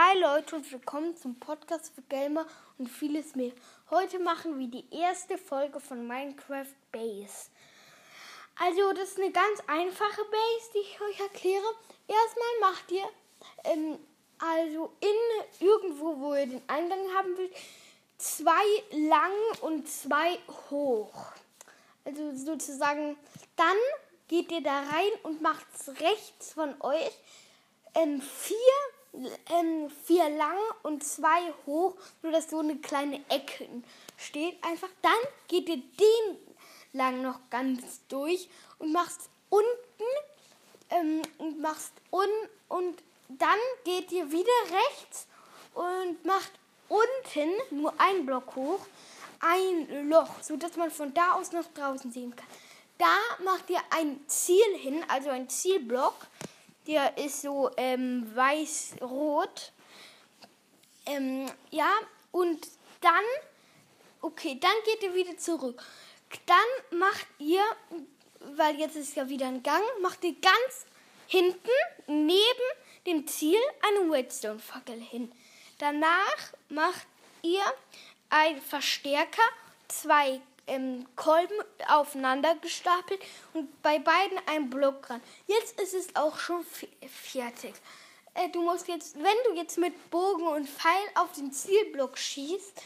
Hi Leute und willkommen zum Podcast für Gamer und vieles mehr. Heute machen wir die erste Folge von Minecraft Base. Also das ist eine ganz einfache Base, die ich euch erkläre. Erstmal macht ihr ähm, also in irgendwo, wo ihr den Eingang haben wollt, zwei lang und zwei hoch. Also sozusagen, dann geht ihr da rein und macht rechts von euch ähm, vier ähm, vier lang und zwei hoch, nur dass so eine kleine Ecke steht. Einfach dann geht ihr den lang noch ganz durch und machst unten ähm, und machst un und dann geht ihr wieder rechts und macht unten nur ein Block hoch ein Loch, so dass man von da aus noch draußen sehen kann. Da macht ihr ein Ziel hin, also ein Zielblock der ist so ähm, weiß-rot. Ähm, ja, und dann, okay, dann geht ihr wieder zurück. Dann macht ihr, weil jetzt ist ja wieder ein Gang, macht ihr ganz hinten neben dem Ziel eine Redstone-Fackel hin. Danach macht ihr einen Verstärker, zwei ähm, Kolben aufeinander gestapelt und bei beiden ein Block dran. Jetzt ist es auch schon fertig. Äh, du musst jetzt, wenn du jetzt mit Bogen und Pfeil auf den Zielblock schießt,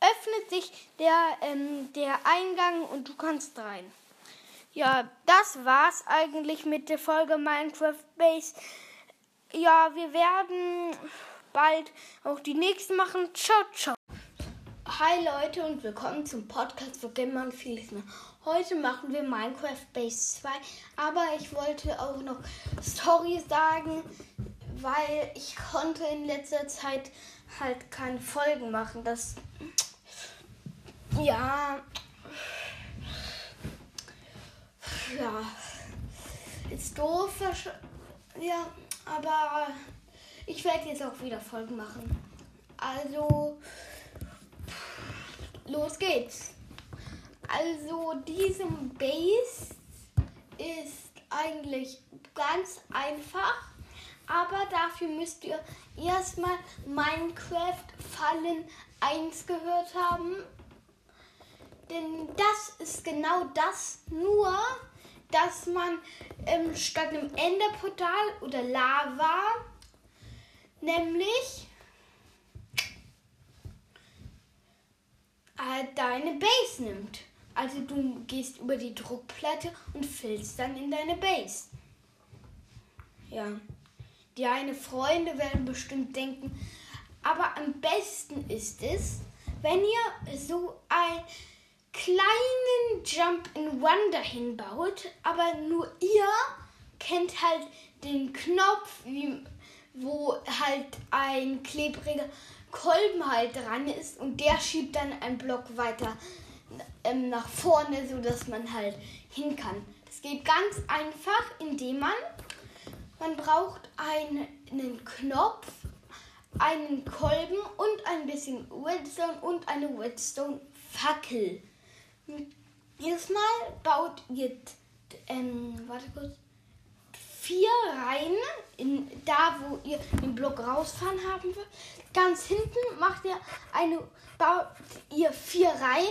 öffnet sich der, ähm, der Eingang und du kannst rein. Ja, das war's eigentlich mit der Folge Minecraft Base. Ja, wir werden bald auch die nächste machen. Ciao, ciao. Hi Leute und willkommen zum Podcast für Gamer und vieles mehr. Heute machen wir Minecraft Base 2, aber ich wollte auch noch Story sagen, weil ich konnte in letzter Zeit halt keine Folgen machen. Das ja ja ist doof, ja, aber ich werde jetzt auch wieder Folgen machen. Also los geht's. Also diese Base ist eigentlich ganz einfach, aber dafür müsst ihr erstmal Minecraft Fallen 1 gehört haben. Denn das ist genau das, nur dass man ähm, statt einem Enderportal oder Lava nämlich äh, deine Base nimmt. Also du gehst über die Druckplatte und füllst dann in deine Base. Ja. Deine Freunde werden bestimmt denken, aber am besten ist es, wenn ihr so einen kleinen Jump in One dahin baut, aber nur ihr kennt halt den Knopf, wie, wo halt ein klebriger Kolben halt dran ist und der schiebt dann einen Block weiter ähm, nach vorne, sodass man halt hin kann. Das geht ganz einfach, indem man, man braucht einen, einen Knopf, einen Kolben und ein bisschen Redstone und eine Redstone-Fackel. Jedes baut ihr, ähm, warte kurz, vier Reihen, in, da wo ihr den Block rausfahren haben wollt. Ganz hinten macht ihr eine, baut ihr vier Reihen,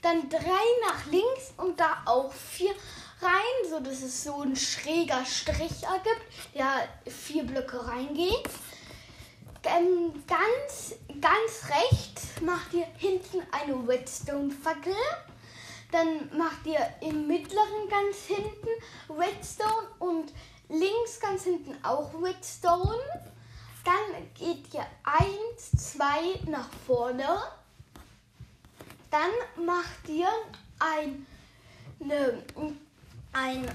dann drei nach links und da auch vier Reihen, so dass es so ein schräger Strich ergibt, der vier Blöcke reingeht. Ähm, ganz, ganz rechts macht ihr hinten eine Redstone-Fackel. Dann macht ihr im mittleren ganz hinten Redstone und links ganz hinten auch Redstone. Dann geht ihr eins, zwei nach vorne. Dann macht ihr ein, ne, ein,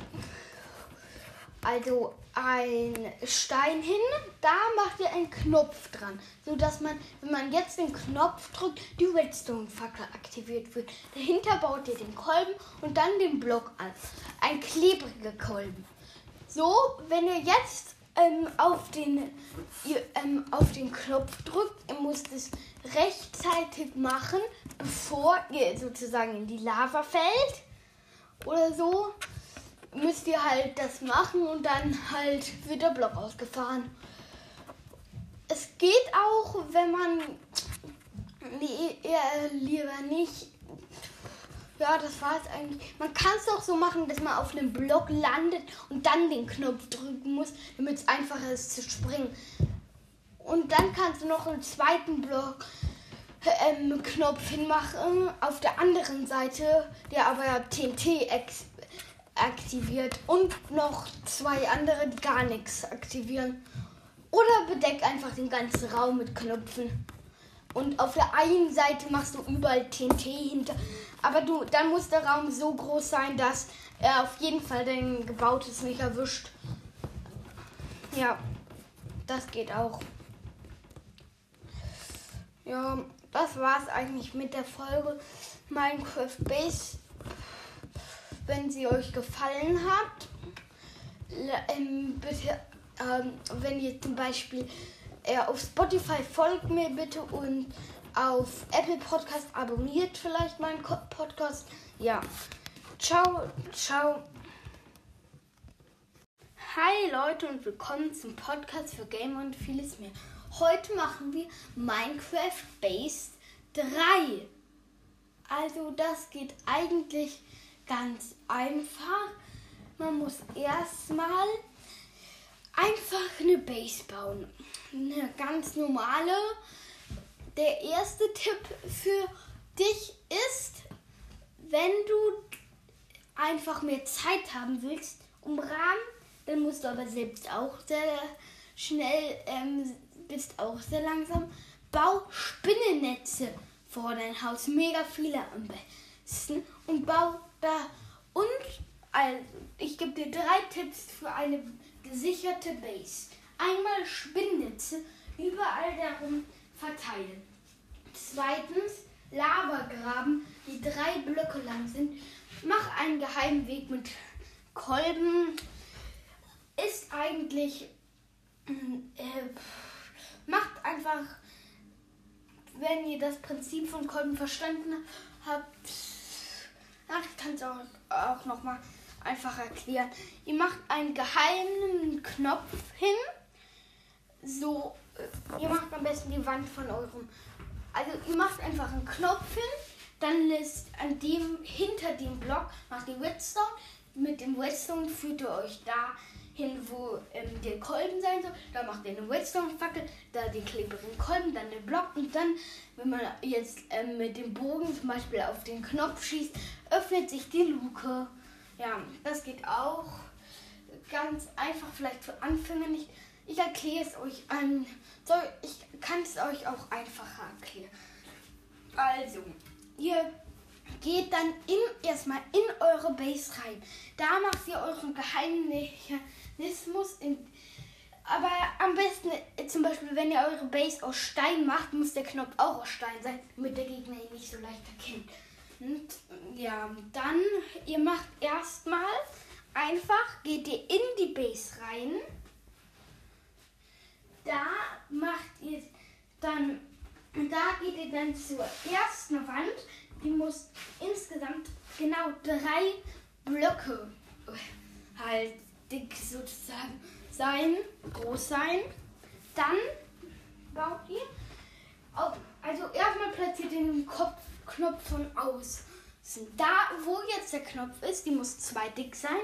also ein Stein hin. Da macht ihr einen Knopf dran, so dass man, wenn man jetzt den Knopf drückt, die Redstone-Fackel aktiviert wird. Dahinter baut ihr den Kolben und dann den Block an. Ein klebriger Kolben. So, wenn ihr jetzt ähm, auf, den, ähm, auf den Knopf drückt, ihr müsst es rechtzeitig machen, bevor ihr sozusagen in die Lava fällt oder so, müsst ihr halt das machen und dann halt wird der Block ausgefahren. Es geht auch, wenn man nee, eher lieber nicht. Ja, das war es eigentlich. Man kann es auch so machen, dass man auf einem Block landet und dann den Knopf drücken muss, damit es einfacher ist zu springen. Und dann kannst du noch einen zweiten Block ähm, Knopf hinmachen auf der anderen Seite, der aber TNT aktiviert und noch zwei andere, die gar nichts aktivieren. Oder bedeck einfach den ganzen Raum mit Knöpfen. Und auf der einen Seite machst du überall TNT hinter. Aber du, dann muss der Raum so groß sein, dass er auf jeden Fall dein gebautes nicht erwischt. Ja, das geht auch. Ja, das war's eigentlich mit der Folge Minecraft Base. Wenn sie euch gefallen hat, ähm, bitte ähm, wenn ihr zum Beispiel äh, auf Spotify folgt mir bitte und auf Apple Podcast abonniert vielleicht meinen Podcast. Ja. Ciao, ciao. Hi Leute und willkommen zum Podcast für Gamer und vieles mehr. Heute machen wir Minecraft Base 3. Also das geht eigentlich ganz einfach. Man muss erstmal einfach eine Base bauen. Eine ganz normale. Der erste Tipp für dich ist, wenn du einfach mehr Zeit haben willst, um Rahmen, dann musst du aber selbst auch sehr schnell, ähm, bist auch sehr langsam. Bau Spinnennetze vor dein Haus, mega viele am besten und bau da und also, ich gebe dir drei Tipps für eine gesicherte Base. Einmal Spinnnetze überall darum verteilen. Zweitens Lavagraben, die drei Blöcke lang sind. Mach einen geheimen Weg mit Kolben. Ist eigentlich äh, macht einfach, wenn ihr das Prinzip von Kolben verstanden habt, ach, ich kann es auch, auch noch mal einfach erklären. Ihr macht einen geheimen Knopf hin. So, äh, ihr macht am besten die Wand von eurem. Also ihr macht einfach einen Knopf hin, dann lässt an dem hinter dem Block macht ihr Redstone. Mit dem Redstone führt ihr euch da hin, wo ähm, der Kolben sein soll. Da macht ihr eine Redstone-Fackel, da den klebrigen Kolben, dann den Block und dann, wenn man jetzt ähm, mit dem Bogen zum Beispiel auf den Knopf schießt, öffnet sich die Luke. Ja, das geht auch ganz einfach, vielleicht für Anfänger nicht. Ich erkläre es euch an. Soll, ich kann es euch auch einfacher erklären. Also, ihr geht dann in, erstmal in eure Base rein. Da macht ihr euren Geheimnismus. In, aber am besten, zum Beispiel, wenn ihr eure Base aus Stein macht, muss der Knopf auch aus Stein sein, damit der Gegner ihn nicht so leicht erkennt. Und ja, dann, ihr macht erstmal einfach, geht ihr in die Base rein. Da macht ihr dann, da geht ihr dann zur ersten Wand. Die muss insgesamt genau drei Blöcke halt dick sozusagen sein, groß sein. Dann baut ihr, auf, also erstmal platziert ihr den Kopf Knopf von außen. Da, wo jetzt der Knopf ist, die muss zwei dick sein,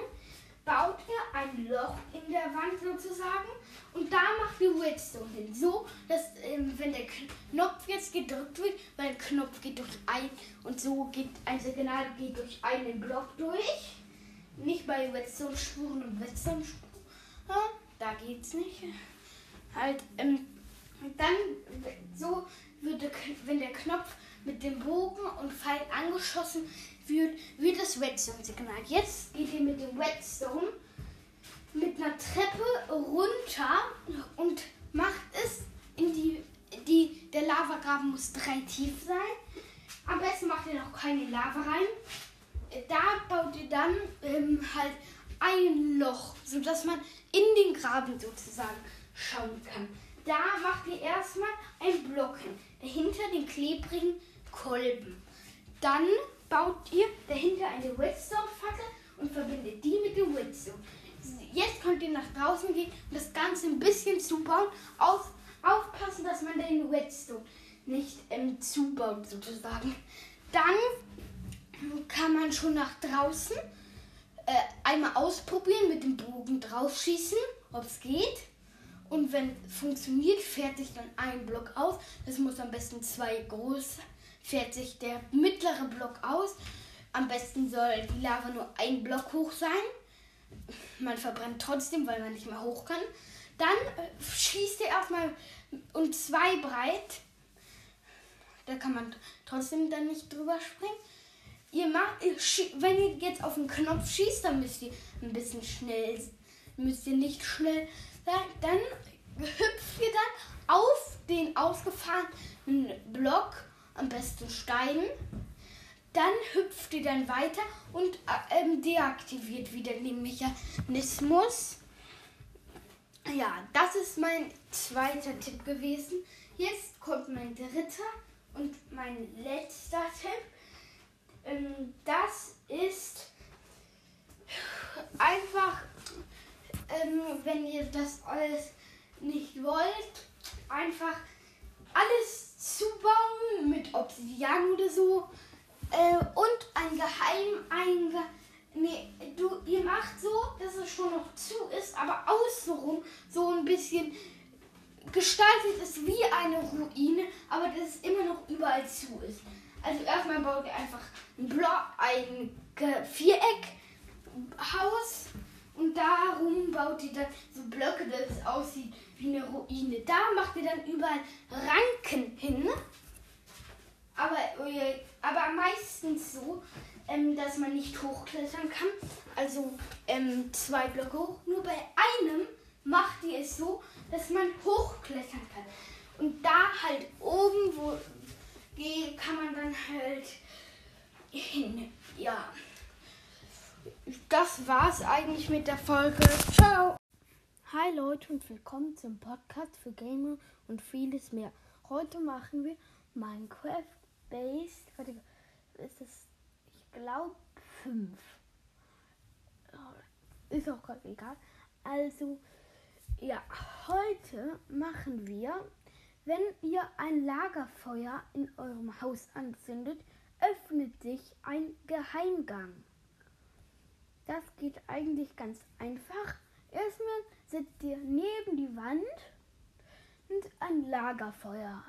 baut ihr ein Loch in der Wand sozusagen und da macht ihr Redstone hin. So, dass ähm, wenn der Knopf jetzt gedrückt wird, weil der Knopf geht durch ein und so geht ein Signal geht durch einen Block durch. Nicht bei Redstone-Spuren und Redstone-Spuren. Da geht's nicht. Halt, ähm, dann so wird der, wenn der Knopf mit dem Bogen und Pfeil angeschossen wird, wird das Redstone-Signal. Jetzt geht ihr mit dem Redstone mit einer Treppe runter und macht es in die, die der Lavagraben muss drei tief sein. Am besten macht ihr noch keine Lava rein. Da baut ihr dann ähm, halt ein Loch, sodass man in den Graben sozusagen schauen kann. Da macht ihr erstmal ein Block hin, dahinter den klebrigen Kolben. Dann baut ihr dahinter eine Redstone-Fackel und verbindet die mit dem Redstone. Jetzt könnt ihr nach draußen gehen und das Ganze ein bisschen zubauen. Auf, aufpassen, Redstone nicht ähm, zubaut sozusagen. Dann kann man schon nach draußen äh, einmal ausprobieren, mit dem Bogen draufschießen, ob es geht. Und wenn funktioniert, fährt sich dann ein Block aus. Das muss am besten zwei groß, fährt sich der mittlere Block aus. Am besten soll die Lava nur ein Block hoch sein. Man verbrennt trotzdem, weil man nicht mehr hoch kann. Dann äh, schießt ihr erstmal und zwei breit. Da kann man trotzdem dann nicht drüber springen. Ihr macht, wenn ihr jetzt auf den Knopf schießt, dann müsst ihr ein bisschen schnell, müsst ihr nicht schnell sein. Dann hüpft ihr dann auf den ausgefahrenen Block, am besten Stein. Dann hüpft ihr dann weiter und äh, deaktiviert wieder den Mechanismus. Ja, das ist mein zweiter Tipp gewesen. Jetzt kommt mein dritter und mein letzter Tipp. Ähm, das ist einfach, ähm, wenn ihr das alles nicht wollt, einfach alles zubauen mit Obsidian oder so äh, und ein Geheimeingang. Nee, du, ihr macht so, dass es schon noch zu ist, aber außenrum so ein bisschen gestaltet ist wie eine Ruine, aber dass es immer noch überall zu ist. Also erstmal baut ihr einfach ein Block, ein Viereckhaus und darum baut ihr dann so Blöcke, dass es aussieht wie eine Ruine. Da macht ihr dann überall Ranken hin. Aber, aber meistens so, ähm, dass man nicht hochklettern kann. Also ähm, zwei Blöcke hoch. Nur bei einem macht ihr es so, dass man hochklettern kann. Und da halt oben, wo kann man dann halt hin. Ja. Das war's eigentlich mit der Folge. Ciao. Hi Leute und willkommen zum Podcast für Gamer und vieles mehr. Heute machen wir Minecraft Based. Warte, ist es glaube, fünf. Ist auch gerade egal. Also, ja, heute machen wir, wenn ihr ein Lagerfeuer in eurem Haus anzündet, öffnet sich ein Geheimgang. Das geht eigentlich ganz einfach. Erstmal setzt ihr neben die Wand und ein Lagerfeuer.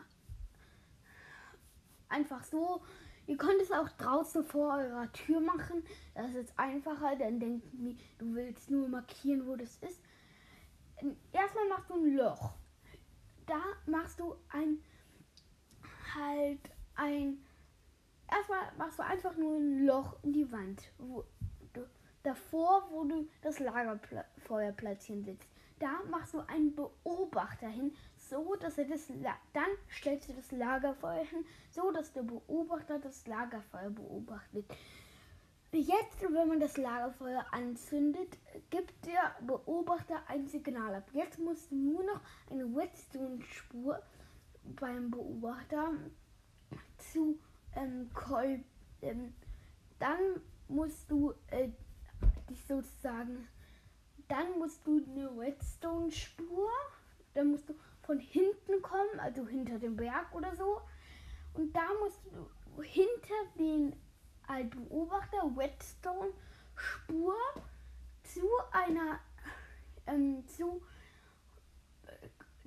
Einfach so Ihr könnt es auch draußen vor eurer Tür machen. Das ist einfacher, dann denken die, du willst nur markieren, wo das ist. Erstmal machst du ein Loch. Da machst du ein halt ein erstmal machst du einfach nur ein Loch in die Wand, wo du, davor, wo du das Lagerfeuer platzieren willst. Da machst du einen Beobachter hin, so, dass er das dann stellst du das Lagerfeuer hin, so dass der Beobachter das Lagerfeuer beobachtet. Jetzt, wenn man das Lagerfeuer anzündet, gibt der Beobachter ein Signal ab. Jetzt musst du nur noch eine Redstone-Spur beim Beobachter zu ähm, ähm, dann musst du äh, dich sozusagen, dann musst du eine Redstone-Spur, dann musst du von hinten kommen, also hinter dem Berg oder so. Und da musst du hinter den äh, Beobachter Whetstone Spur zu einer ähm, zu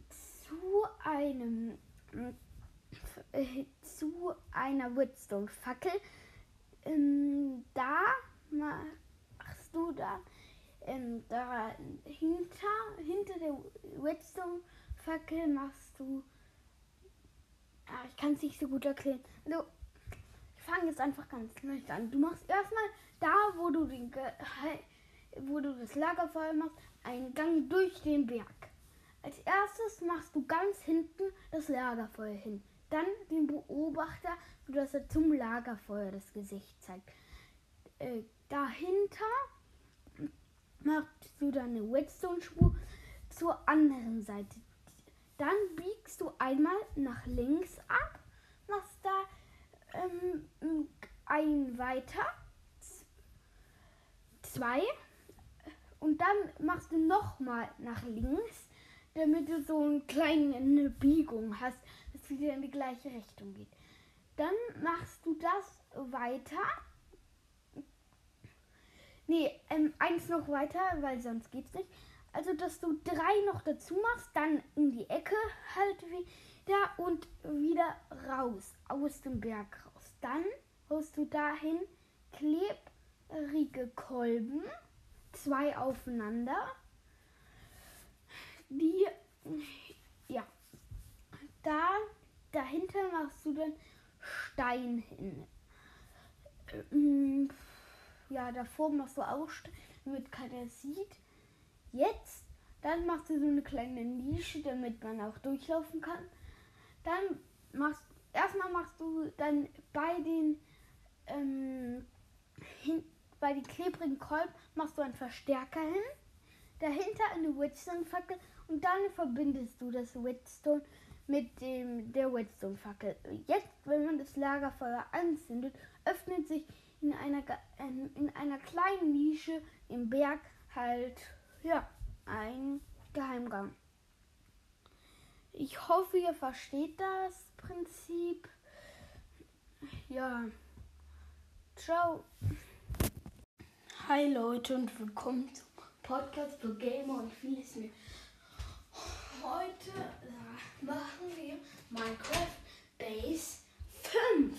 zu einem äh, zu einer Whetstone Fackel ähm, da machst du dann ähm, da hinter hinter der Whetstone Fackel machst du. Ah, ich kann es nicht so gut erklären. Also, ich fange jetzt einfach ganz leicht an. Du machst erstmal da, wo du, den, wo du das Lagerfeuer machst, einen Gang durch den Berg. Als erstes machst du ganz hinten das Lagerfeuer hin. Dann den Beobachter, sodass er zum Lagerfeuer das Gesicht zeigt. Äh, dahinter machst du dann eine Redstone-Spur zur anderen Seite. Dann biegst du einmal nach links ab, machst da ähm, ein weiter, zwei und dann machst du nochmal nach links. damit du so eine kleine Biegung hast, dass wieder in die gleiche Richtung geht. Dann machst du das weiter. Nee, ähm, eins noch weiter, weil sonst geht's nicht. Also, dass du drei noch dazu machst, dann in die Ecke halt wieder und wieder raus, aus dem Berg raus. Dann holst du dahin klebrige Kolben, zwei aufeinander. Die, ja, da, dahinter machst du dann Stein hin. Ähm, ja, davor machst du auch Stein, damit keiner sieht. Jetzt, dann machst du so eine kleine Nische, damit man auch durchlaufen kann. Dann machst erstmal machst du dann bei den ähm, hin, bei den klebrigen Kolben machst du einen Verstärker hin, dahinter eine Redstone-Fackel und dann verbindest du das Redstone mit dem der Redstone-Fackel. Jetzt, wenn man das Lagerfeuer anzündet, öffnet sich in einer, in einer kleinen Nische im Berg halt ja ein Geheimgang. Ich hoffe, ihr versteht das Prinzip. Ja. Ciao. Hi Leute und willkommen zum Podcast für Gamer und vieles mehr. Heute äh, machen wir Minecraft Base 5.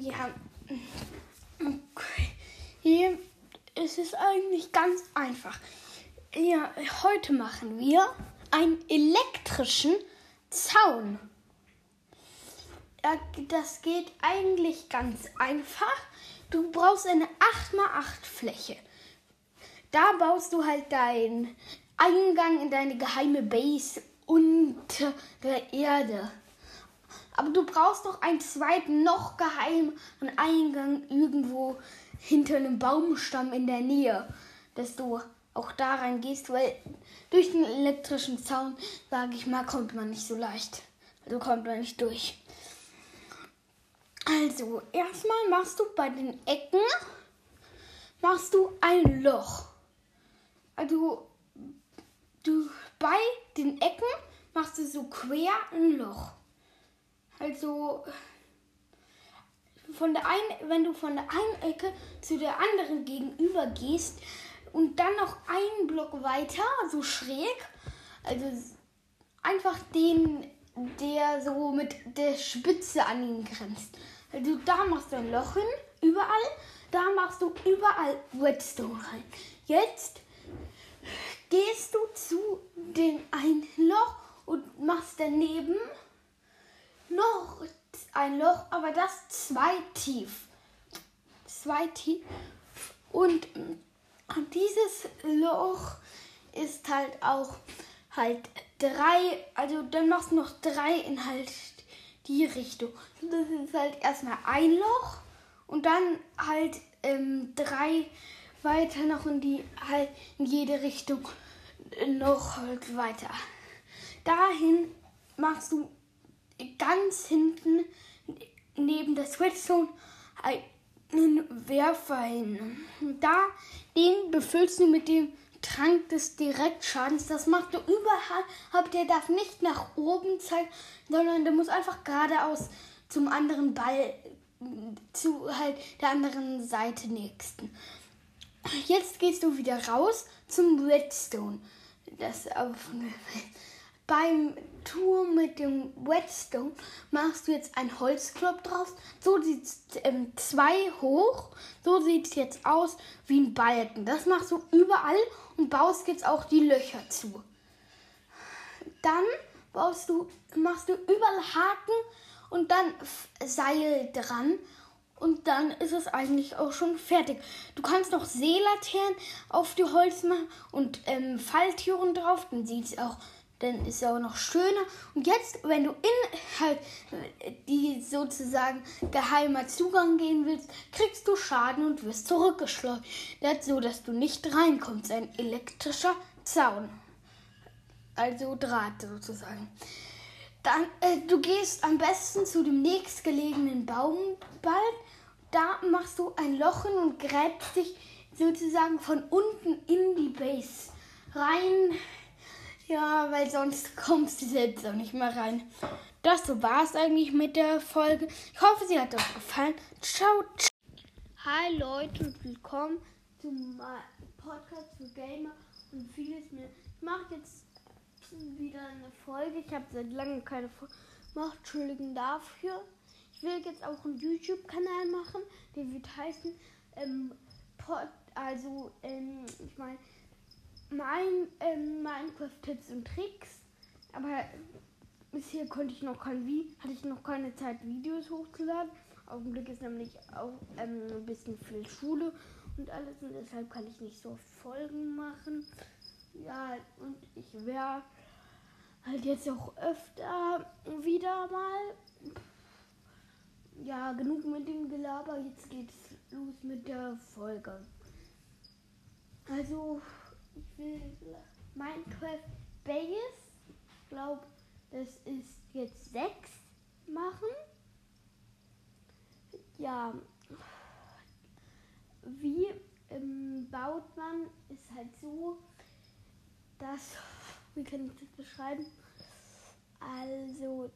Ja. Okay. Hier ist es ganz einfach. Ja, heute machen wir einen elektrischen Zaun. Das geht eigentlich ganz einfach. Du brauchst eine 8x8 Fläche. Da baust du halt deinen Eingang in deine geheime Base unter der Erde. Aber du brauchst noch einen zweiten, noch geheimen Eingang irgendwo hinter einem Baumstamm in der Nähe, dass du auch da reingehst, weil durch den elektrischen Zaun, sage ich mal, kommt man nicht so leicht. Also kommt man nicht durch. Also, erstmal machst du bei den Ecken machst du ein Loch. Also, du bei den Ecken machst du so quer ein Loch. Also, von der einen, wenn du von der einen Ecke zu der anderen gegenüber gehst und dann noch einen Block weiter, so schräg, also einfach den, der so mit der Spitze an ihn grenzt. Also da machst du ein Loch hin, überall, da machst du überall Redstone rein. Jetzt gehst du zu dem einen Loch und machst daneben noch ein Loch, aber das zwei tief. Zwei tief. Und dieses Loch ist halt auch halt drei, also dann machst du noch drei in halt die Richtung. Das ist halt erstmal ein Loch und dann halt ähm, drei weiter noch in die halt in jede Richtung noch halt weiter. Dahin machst du ganz hinten neben der Redstone einen Werfer hin. Da, den befüllst du mit dem Trank des Direktschadens. Das machst du überall, der darf nicht nach oben zeigen, sondern der muss einfach geradeaus zum anderen Ball, zu halt der anderen Seite nächsten. Jetzt gehst du wieder raus zum Redstone. Das auf beim Tour mit dem Whetstone machst du jetzt ein Holzklopf drauf. So sieht es ähm, zwei hoch. So sieht es jetzt aus wie ein Balken. Das machst du überall und baust jetzt auch die Löcher zu. Dann baust du, machst du überall Haken und dann Seil dran. Und dann ist es eigentlich auch schon fertig. Du kannst noch Seelaternen auf die Holz machen und ähm, Falltüren drauf. Dann sieht es auch dann ist es auch noch schöner. Und jetzt, wenn du in halt die sozusagen geheimer Zugang gehen willst, kriegst du Schaden und wirst zurückgeschleudert, so dass du nicht reinkommst. Ein elektrischer Zaun. Also Draht sozusagen. Dann, äh, du gehst am besten zu dem nächstgelegenen Baumball. Da machst du ein Loch hin und gräbst dich sozusagen von unten in die Base rein Ja, weil sonst kommst du selbst auch nicht mehr rein. Das war es eigentlich mit der Folge. Ich hoffe, sie hat euch gefallen. Ciao. Hi Leute und willkommen zum Podcast für Gamer und vieles mehr. Ich mache jetzt wieder eine Folge. Ich habe seit langem keine Folge gemacht. Entschuldigen dafür. Ich will jetzt auch einen YouTube-Kanal machen. Der wird heißen ähm, Pod, also ähm, ich meine mein ähm, Minecraft-Tipps und Tricks. Aber bisher konnte ich noch kein wie hatte ich noch keine Zeit Videos hochzuladen. Augenblick ist nämlich auch ähm, ein bisschen viel Schule und alles und deshalb kann ich nicht so Folgen machen. Ja, und ich werde halt jetzt auch öfter wieder mal. Ja, genug mit dem Gelaber. Jetzt geht's los mit der Folge. Also, Minecraft Base. Ich glaube, das ist jetzt 6 machen. Ja, wie ähm, baut man, ist halt so, dass, wie kann ich das beschreiben? Also,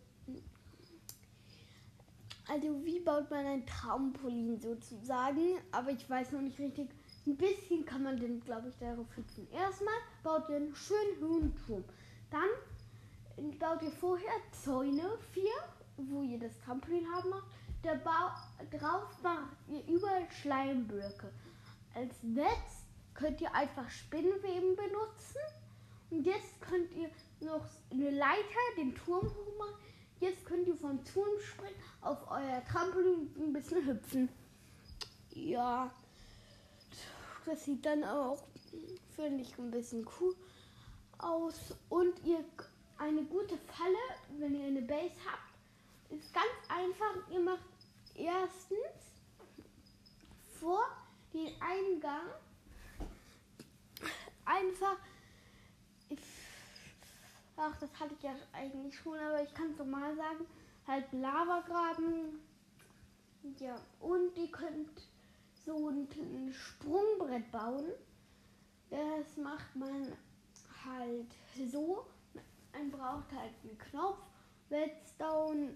also wie baut man ein Trampolin sozusagen, aber ich weiß noch nicht richtig. Ein bisschen kann man den, glaube ich, darauf fixen. Erstmal baut ihr einen schönen hohen Turm. Dann baut ihr vorher Zäune, vier, wo ihr das Trampolin haben macht. Bau, drauf macht ihr überall Schleimblöcke. Als Netz könnt ihr einfach Spinnweben benutzen. Und jetzt könnt ihr noch eine Leiter, den Turm hochmachen. Jetzt könnt ihr vom Turm springen, auf euer Trampolin ein bisschen hüpfen. Ja, das sieht dann auch, finde ich, ein bisschen cool aus. Und ihr eine gute Falle, wenn ihr eine Base habt, ist ganz einfach. Ihr macht erstens vor den Eingang einfach. Ach, das hatte ich ja eigentlich schon, aber ich kann es nochmal sagen. Halt Lava graben. Ja, und ihr könnt so ein Sprungbrett bauen. Das macht man halt so. Man braucht halt einen Knopf, Redstone,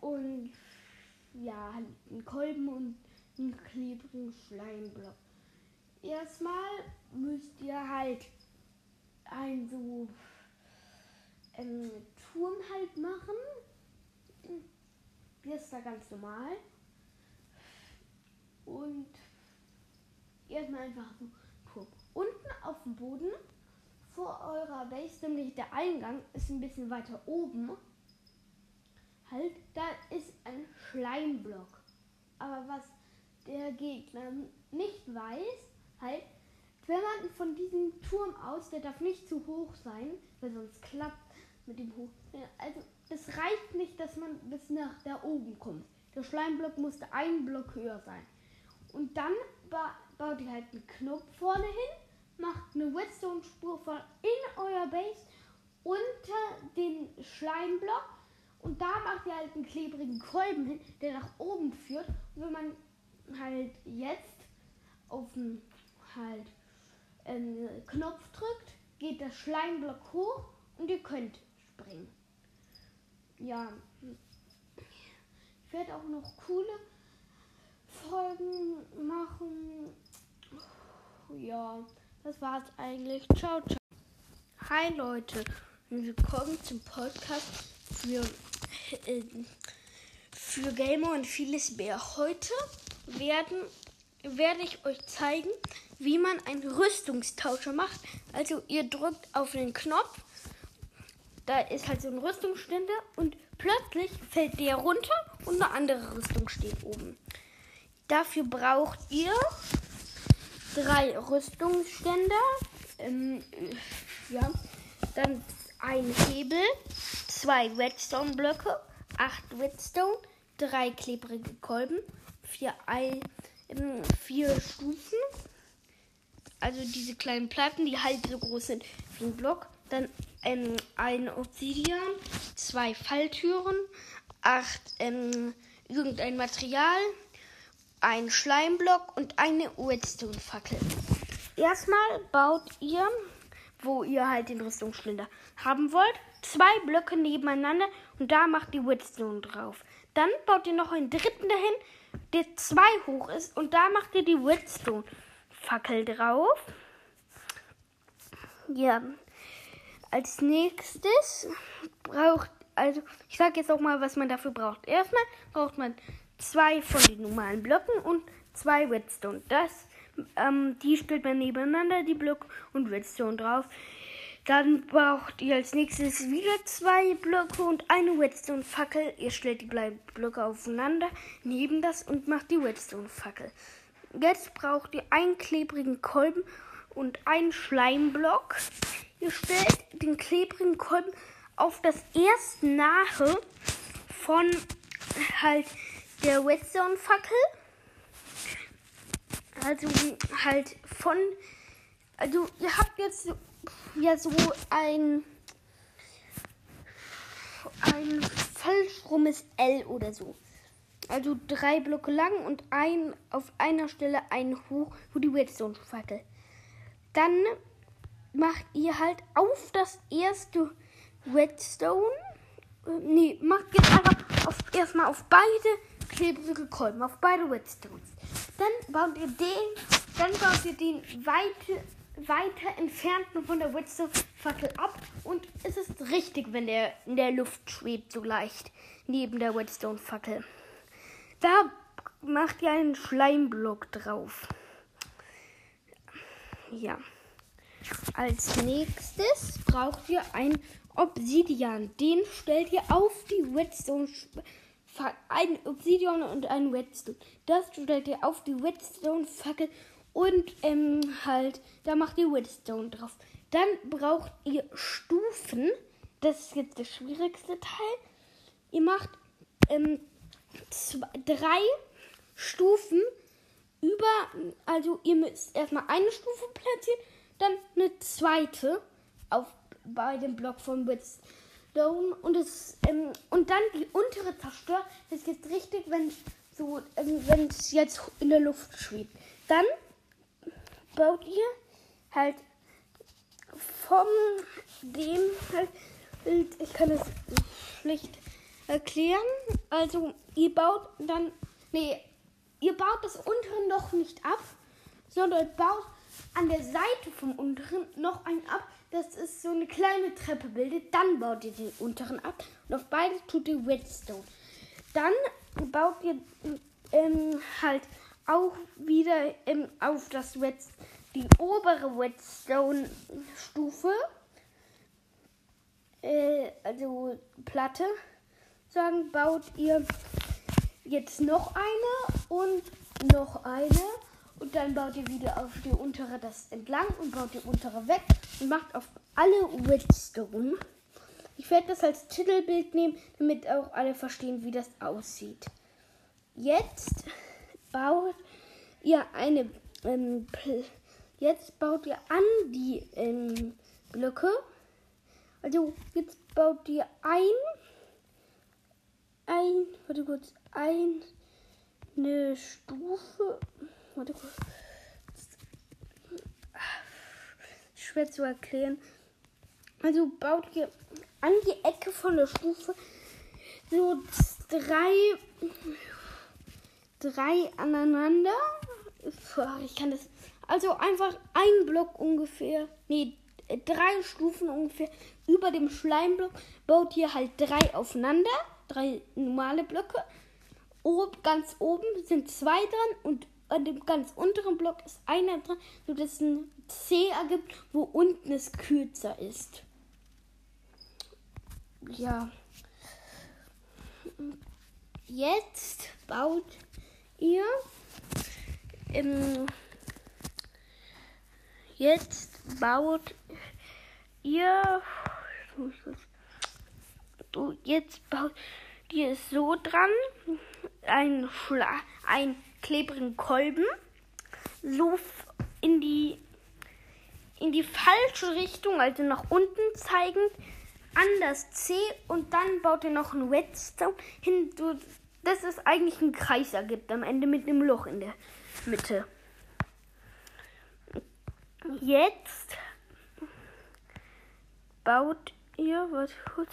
und ja, einen Kolben und einen klebrigen Schleimblock. Erstmal müsst ihr halt ein so ähm, Turm halt machen. Das ist da ganz normal. Und erstmal einfach so Turm. Unten auf dem Boden vor eurer Base, nämlich der Eingang, ist ein bisschen weiter oben halt, da ist ein Schleimblock. Aber was der Gegner nicht weiß, halt, wenn man von diesem Turm aus, der darf nicht zu hoch sein, weil sonst klappt mit dem Hoch. Also es reicht nicht, dass man bis nach da oben kommt. Der Schleimblock musste einen Block höher sein. Und dann ba baut ihr halt einen Knopf vorne hin, macht eine Redstone-Spur von in euer Base unter den Schleimblock und da macht ihr halt einen klebrigen Kolben hin, der nach oben führt. Und wenn man halt jetzt auf den halt ähm, Knopf drückt, geht der Schleimblock hoch und ihr könnt springen. Ja, ich werde auch noch coole Folgen machen. Ja, das war's eigentlich. Ciao, ciao. Hi Leute willkommen zum Podcast für äh, für Gamer und vieles mehr. Heute werden, werde ich euch zeigen, wie man einen Rüstungstauscher macht. Also ihr drückt auf den Knopf, da ist halt so ein Rüstungsständer und plötzlich fällt der runter und eine andere Rüstung steht oben. Dafür braucht ihr drei Rüstungsständer, ähm, ja, dann ein Hebel, zwei Redstone-Blöcke, acht Redstone, drei klebrige Kolben, vier, ähm, vier Stufen. Also diese kleinen Platten, die halt so groß sind wie ein Block. Dann ähm, ein Obsidian, zwei Falltüren, acht ähm, irgendein Material, ein Schleimblock und eine Redstone-Fackel. Erstmal baut ihr wo ihr halt den Rüstungsschlinder haben wollt. Zwei Blöcke nebeneinander und da macht ihr Redstone drauf. Dann baut ihr noch einen dritten dahin, der zwei hoch ist und da macht ihr die Redstone-Fackel drauf. Ja. Als nächstes braucht, also ich sage jetzt auch mal, was man dafür braucht. Erstmal braucht man zwei von den normalen Blöcken und zwei Redstone. Das, ähm, die stellt man nebeneinander, die Blöcke und Redstone drauf. Dann braucht ihr als nächstes wieder zwei Blöcke und eine Redstone-Fackel. Ihr stellt die Blöcke aufeinander neben das und macht die Redstone-Fackel. Jetzt braucht ihr einen klebrigen Kolben und einen Schleimblock. Ihr stellt den klebrigen Kolben auf das erste nahe von halt der Redstone-Fackel. Also halt von. Also ihr habt jetzt ja so ein ein falsch L oder so. Also drei Blöcke lang und ein auf einer Stelle ein hoch, wo die Redstone-Fackel. Dann macht ihr halt auf das erste Redstone. Äh, nee, macht jetzt einfach auf, erstmal auf beide klebrige Kolben, auf beide Redstones. Dann baut ihr den, dann baut ihr den weite, weiter entfernten von der Redstone-Fackel ab und es ist richtig, wenn der in der Luft schwebt, so leicht neben der Redstone-Fackel. Da macht ihr einen Schleimblock drauf. Ja. Als nächstes braucht ihr ein Obsidian. Den stellt ihr auf die Redstone. Ein Obsidian und ein Redstone. Das stellt ihr auf die Redstone-Fackel und ähm, halt, da macht ihr Redstone drauf. Dann braucht ihr Stufen. Das ist jetzt das schwierigste Teil. Ihr macht ähm, zwei, drei Stufen über, also ihr müsst erstmal eine Stufe platzieren, dann eine zweite auf bei dem Block von Witzdome und es ähm, und dann die untere zerstört. Das jetzt richtig, wenn so ähm, wenn es jetzt in der Luft schwebt. Dann baut ihr halt vom dem halt ich kann es schlicht erklären. Also ihr baut dann nee ihr baut das untere noch nicht ab, sondern baut an der Seite vom unteren noch einen ab, dass es so eine kleine Treppe bildet. Dann baut ihr den unteren ab und auf beide tut ihr Redstone. Dann baut ihr ähm, halt auch wieder ähm, auf das Redstone, die obere Redstone-Stufe, äh, also Platte, sagen, baut ihr jetzt noch eine und noch eine. Und dann baut ihr wieder auf die untere das entlang und baut die untere weg und macht auf alle Redstone. Ich werde das als Titelbild nehmen, damit auch alle verstehen, wie das aussieht. Jetzt baut ihr eine. Ähm, jetzt baut ihr an die ähm, Blöcke. Also jetzt baut ihr ein ein, warte kurz, ein, eine Stufe, warte kurz, schwer zu erklären. Also baut ihr an die Ecke von der Stufe so drei, drei aneinander. Ich kann das, also einfach ein Block ungefähr, nee, drei Stufen ungefähr über dem Schleimblock baut ihr halt drei aufeinander drei normale Blöcke. Oben, ganz oben sind zwei dran und an dem ganz unteren Block ist einer dran, sodass es ein C ergibt, wo unten es kürzer ist. Ja. Jetzt baut ihr im jetzt baut ihr jetzt baut dir es so dran, ein, Schla ein klebrigen Kolben, so in die in die falsche Richtung, also nach unten zeigend, an das C und dann baut ihr noch ein Redstone hin, dass es eigentlich einen Kreis ergibt am Ende mit einem Loch in der Mitte. Jetzt baut ihr, was kurz,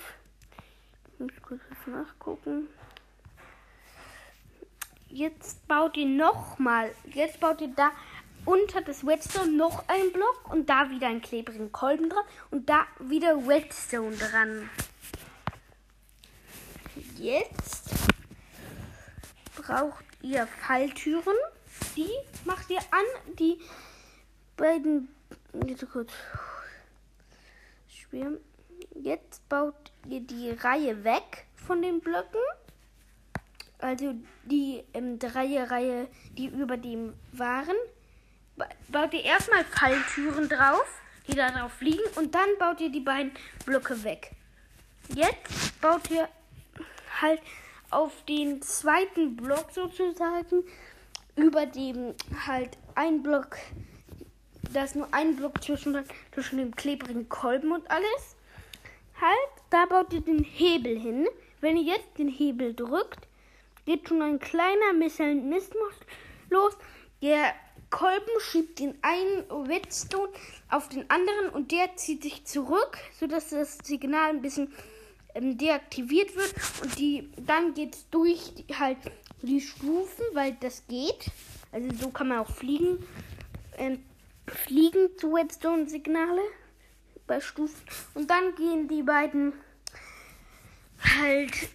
ich muss kurz was nachgucken. Jetzt baut ihr nochmal, jetzt baut ihr da unter das Redstone noch einen Block und da wieder einen klebrigen Kolben dran und da wieder Redstone dran. Jetzt braucht ihr Falltüren. Die macht ihr an die beiden. Kurz. Jetzt baut ihr die Reihe weg von den Blöcken. Also die ähm, Reihe, Reihe, die über dem waren. Baut ihr erstmal Falltüren drauf, die da drauf liegen, und dann baut ihr die beiden Blöcke weg. Jetzt baut ihr halt auf den zweiten Block sozusagen über dem halt ein Block, da ist nur ein Block zwischen, zwischen dem klebrigen Kolben und alles. Halt, da baut ihr den Hebel hin. Wenn ihr jetzt den Hebel drückt, geht schon ein kleiner Mechanismus los. Der Kolben schiebt den einen Redstone auf den anderen und der zieht sich zurück, sodass das Signal ein bisschen ähm, deaktiviert wird und die dann geht es durch die, halt die Stufen, weil das geht. Also so kann man auch fliegen. Ähm, fliegen zu Redstone-Signale bei Stufen. Und dann gehen die beiden halt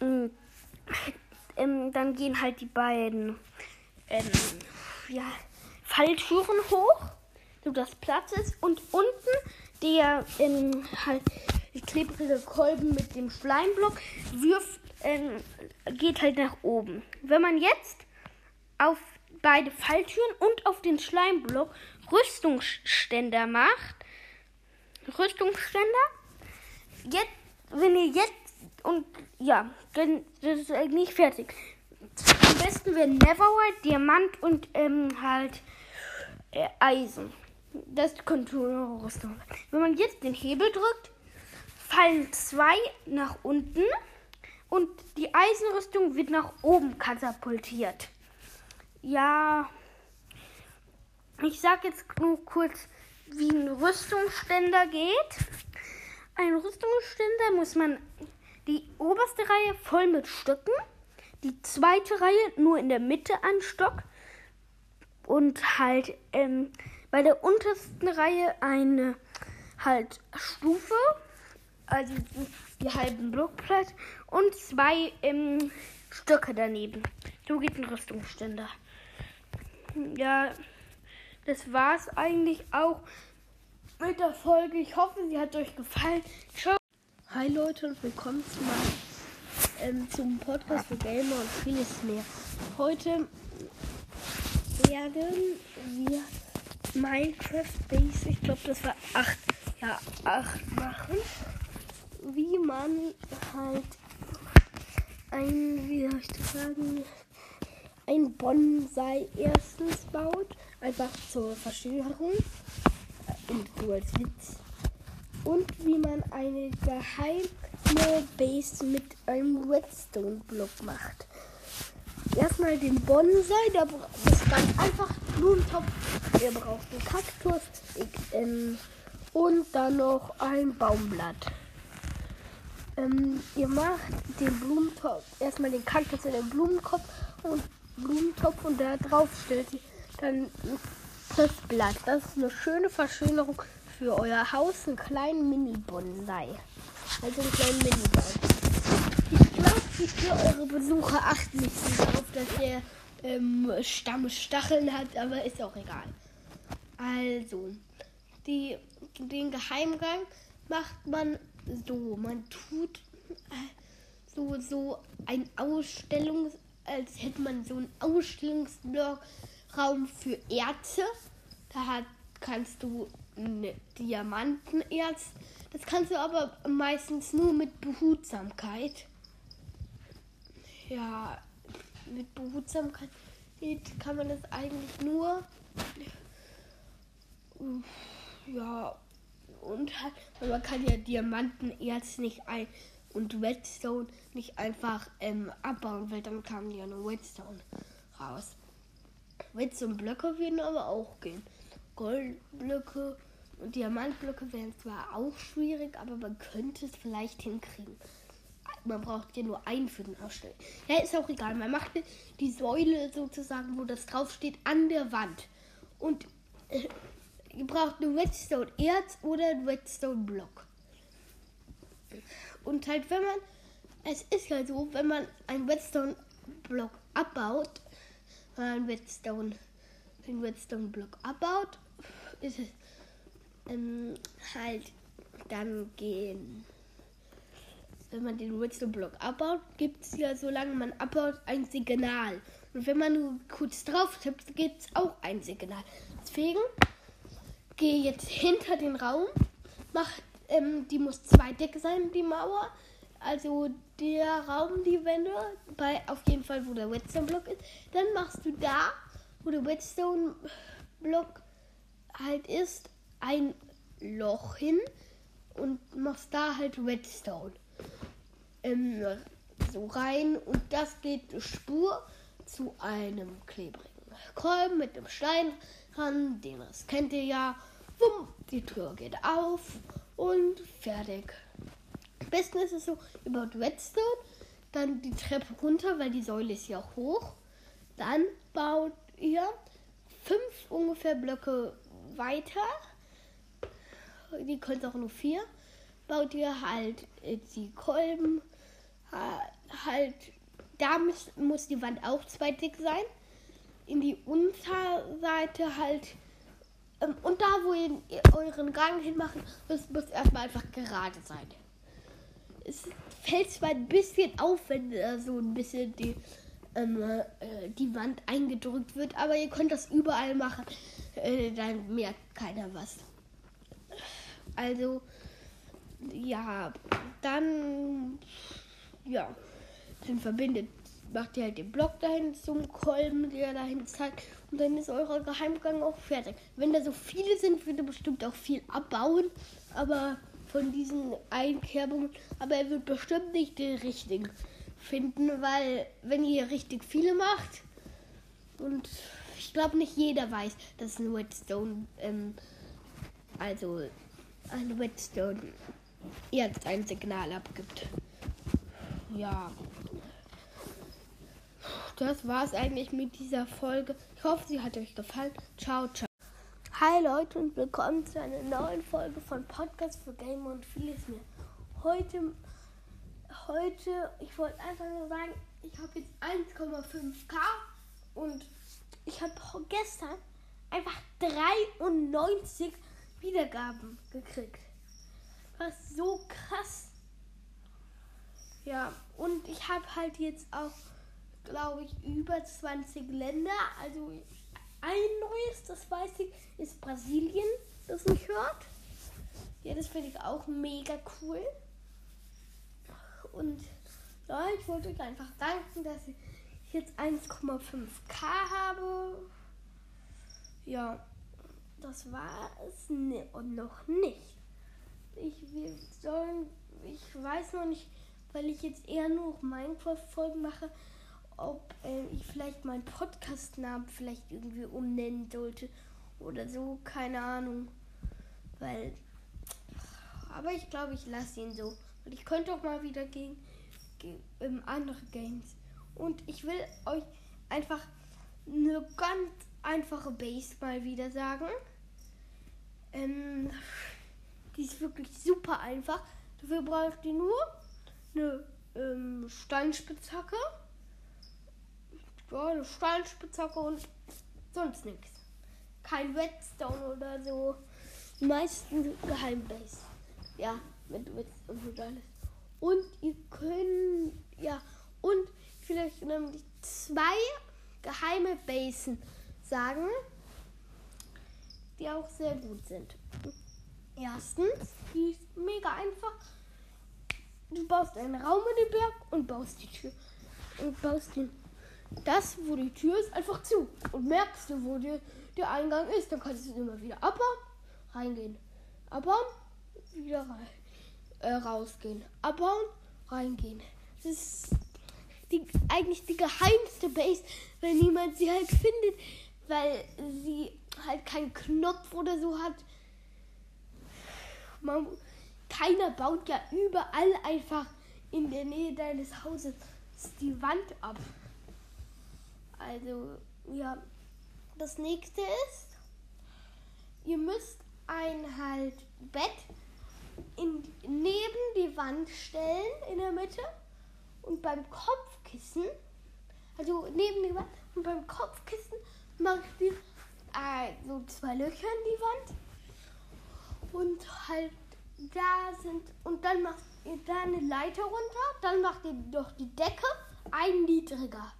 ähm, ähm, dann gehen halt die beiden ähm, ja, Falltüren hoch, so dass Platz ist. Und unten der ähm, halt klebrige Kolben mit dem Schleimblock wirft, ähm, geht halt nach oben. Wenn man jetzt auf beide Falltüren und auf den Schleimblock Rüstungsständer macht, Rüstungsständer, jetzt, wenn ihr jetzt und ja, dann das ist eigentlich fertig. Am besten wäre Neverwhite, Diamant und ähm, halt äh, Eisen. Das Konturrüstung. Wenn man jetzt den Hebel drückt, fallen zwei nach unten und die Eisenrüstung wird nach oben katapultiert. Ja, ich sag jetzt nur kurz, wie ein Rüstungsständer geht. Ein Rüstungsständer muss man die oberste Reihe voll mit Stöcken, die zweite Reihe nur in der Mitte an Stock und halt ähm, bei der untersten Reihe eine halt Stufe also die halben Blockplatz und zwei ähm, Stöcke daneben. So geht ein Rüstungsständer. Ja, das war's eigentlich auch mit der Folge. Ich hoffe, sie hat euch gefallen. Ciao. Hi Leute und willkommen zu meinem, ähm, zum Podcast für Gamer und vieles mehr. Heute werden wir Minecraft Base, ich glaube das war 8, ja 8 machen wie man halt ein, wie soll ich das sagen, ein Bonsai erstens baut, einfach zur Verschönerung und so als Witz. Und wie man eine geheime Base mit einem Redstone-Block macht. Erstmal den Bonsai, da ist ganz einfach Blumentopf. Ihr braucht einen Kaktus ähm, und dann noch ein Baumblatt. Ähm, ihr macht den Blumentopf, erstmal den Kaktus in den Blumenkopf und Blumentopf und da drauf stellt ihr dann das Blatt. Das ist eine schöne Verschönerung für euer Haus, einen kleinen Mini-Bonsai. Also einen kleinen Mini-Bonsai. Ich glaube, für eure Besucher achten nicht so darauf, dass der ähm, Stamm Stacheln hat, aber ist auch egal. Also, die, den Geheimgang macht man so, man tut äh, so, so ein Ausstellungs, als hätte man so einen Ausstellungsraum für Erze. Da hat, kannst du Diamantenerz. Das kannst du aber meistens nur mit Behutsamkeit. Ja, mit Behutsamkeit kann man das eigentlich nur. Ja, und hat, man kann ja Diamantenerz nicht ein und Redstone nicht einfach ähm, abbauen, weil dann kam ja nur Redstone raus. Redstone-Blöcke würden aber auch gehen. Goldblöcke Und Diamantblöcke wären zwar auch schwierig, aber man könnte es vielleicht hinkriegen. Man braucht ja nur einen für den Ausstellen. Ja, ist auch egal. Man macht die Säule sozusagen, wo das draufsteht, an der Wand. Und äh, ihr braucht eine Redstone-Erz oder einen Redstone-Block. Und halt, wenn man, es ist ja so, wenn man einen Redstone-Block abbaut, einen Redstone, einen Redstone-Block abbaut, ist es ähm, halt dann gehen. Wenn man den Redstone-Block abbaut, gibt es ja, solange man abbaut, ein Signal. Und wenn man nur kurz drauf tippt, gibt es auch ein Signal. Deswegen gehe jetzt hinter den Raum, mach, ähm, die muss zwei dick sein, die Mauer. Also der Raum, die Wände, bei auf jeden Fall, wo der Redstone-Block ist. Dann machst du da, wo der Redstone-Block halt ist, ein Loch hin und machst da halt Redstone ähm, so rein und das geht eine Spur zu einem klebrigen Kolben mit einem Stein ran, den das kennt ihr ja. Wumm, die Tür geht auf und fertig. Am besten ist es so, über Redstone, dann die Treppe runter, weil die Säule ist ja hoch. Dann baut ihr fünf ungefähr Blöcke weiter. Die könnt auch nur vier. Baut ihr halt die Kolben. Halt, da muss, muss die Wand auch zwei dick sein. In die Unterseite halt. Ähm, und da, wo ihr euren Gang hinmachen müsst, muss erstmal einfach gerade sein. Es fällt zwar ein bisschen auf, wenn da so ein bisschen die ähm, äh, die Wand eingedrückt wird, aber ihr könnt das überall machen. Äh, dann merkt keiner was. Also, ja, dann, ja, dann verbindet, macht ihr halt den Block dahin zum Kolben, der dahin zeigt, und dann ist euer Geheimgang auch fertig. Wenn da so viele sind, wird er bestimmt auch viel abbauen, aber von diesen Einkerbungen, aber er wird bestimmt nicht den richtigen finden, weil wenn ihr richtig viele macht und ich glaube nicht jeder weiß, dass ein Redstone, ähm, also ein Redstone jetzt ein Signal abgibt. Ja. Das war es eigentlich mit dieser Folge. Ich hoffe, sie hat euch gefallen. Ciao, ciao. Hi Leute und willkommen zu einer neuen Folge von Podcast für Gamer und vieles mehr. Heute heute, ich wollte einfach nur sagen, ich habe jetzt 1,5k und ich habe gestern einfach 93 Wiedergaben gekriegt. Was so krass. Ja, und ich habe halt jetzt auch, glaube ich, über 20 Länder. Also ein neues, das weiß ich, ist Brasilien, das mich hört. Ja, das finde ich auch mega cool. Und ja, ich wollte euch einfach danken, dass ich jetzt 1,5k habe. Ja, das war es und noch nicht. Ich, wir sollen, ich weiß noch nicht, weil ich jetzt eher nur Minecraft-Folgen mache, ob äh, ich vielleicht meinen Podcast-Namen vielleicht irgendwie umnennen sollte oder so, keine Ahnung. Weil, aber ich glaube, ich lasse ihn so. Und ich könnte auch mal wieder gegen, gegen ähm, andere Games. Und ich will euch einfach eine ganz einfache Base mal wieder sagen. Ähm, die ist wirklich super einfach. Dafür braucht ihr nur eine ähm, Steinspitzhacke. Ja, eine Steinspitzhacke und sonst nichts. Kein Redstone oder so. Die meisten Geheimbase. Ja, mit Witz und alles. Und ihr könnt, ja, und vielleicht nämlich zwei geheime Basen sagen, die auch sehr gut sind. Erstens, die ist mega einfach. Du baust einen Raum in den Berg und baust die Tür. Und baust den, das, wo die Tür ist, einfach zu. Und merkst du, wo die, der Eingang ist, dann kannst du immer wieder abbauen, reingehen. Abbauen, wieder rein äh, rausgehen. Abbauen, reingehen. Das ist die, eigentlich die geheimste Base, wenn niemand sie halt findet, weil sie halt keinen Knopf oder so hat. man, keiner baut ja überall einfach in der Nähe deines Hauses die Wand ab. Also, ja. Das nächste ist, ihr müsst ein halt Bett in, neben die Wand stellen in der Mitte und beim Kopfkissen, also neben die Wand und beim Kopfkissen macht ihr äh, so zwei Löcher in die Wand und halt da sind und dann macht ihr da eine Leiter runter, dann macht ihr doch die Decke ein niedriger.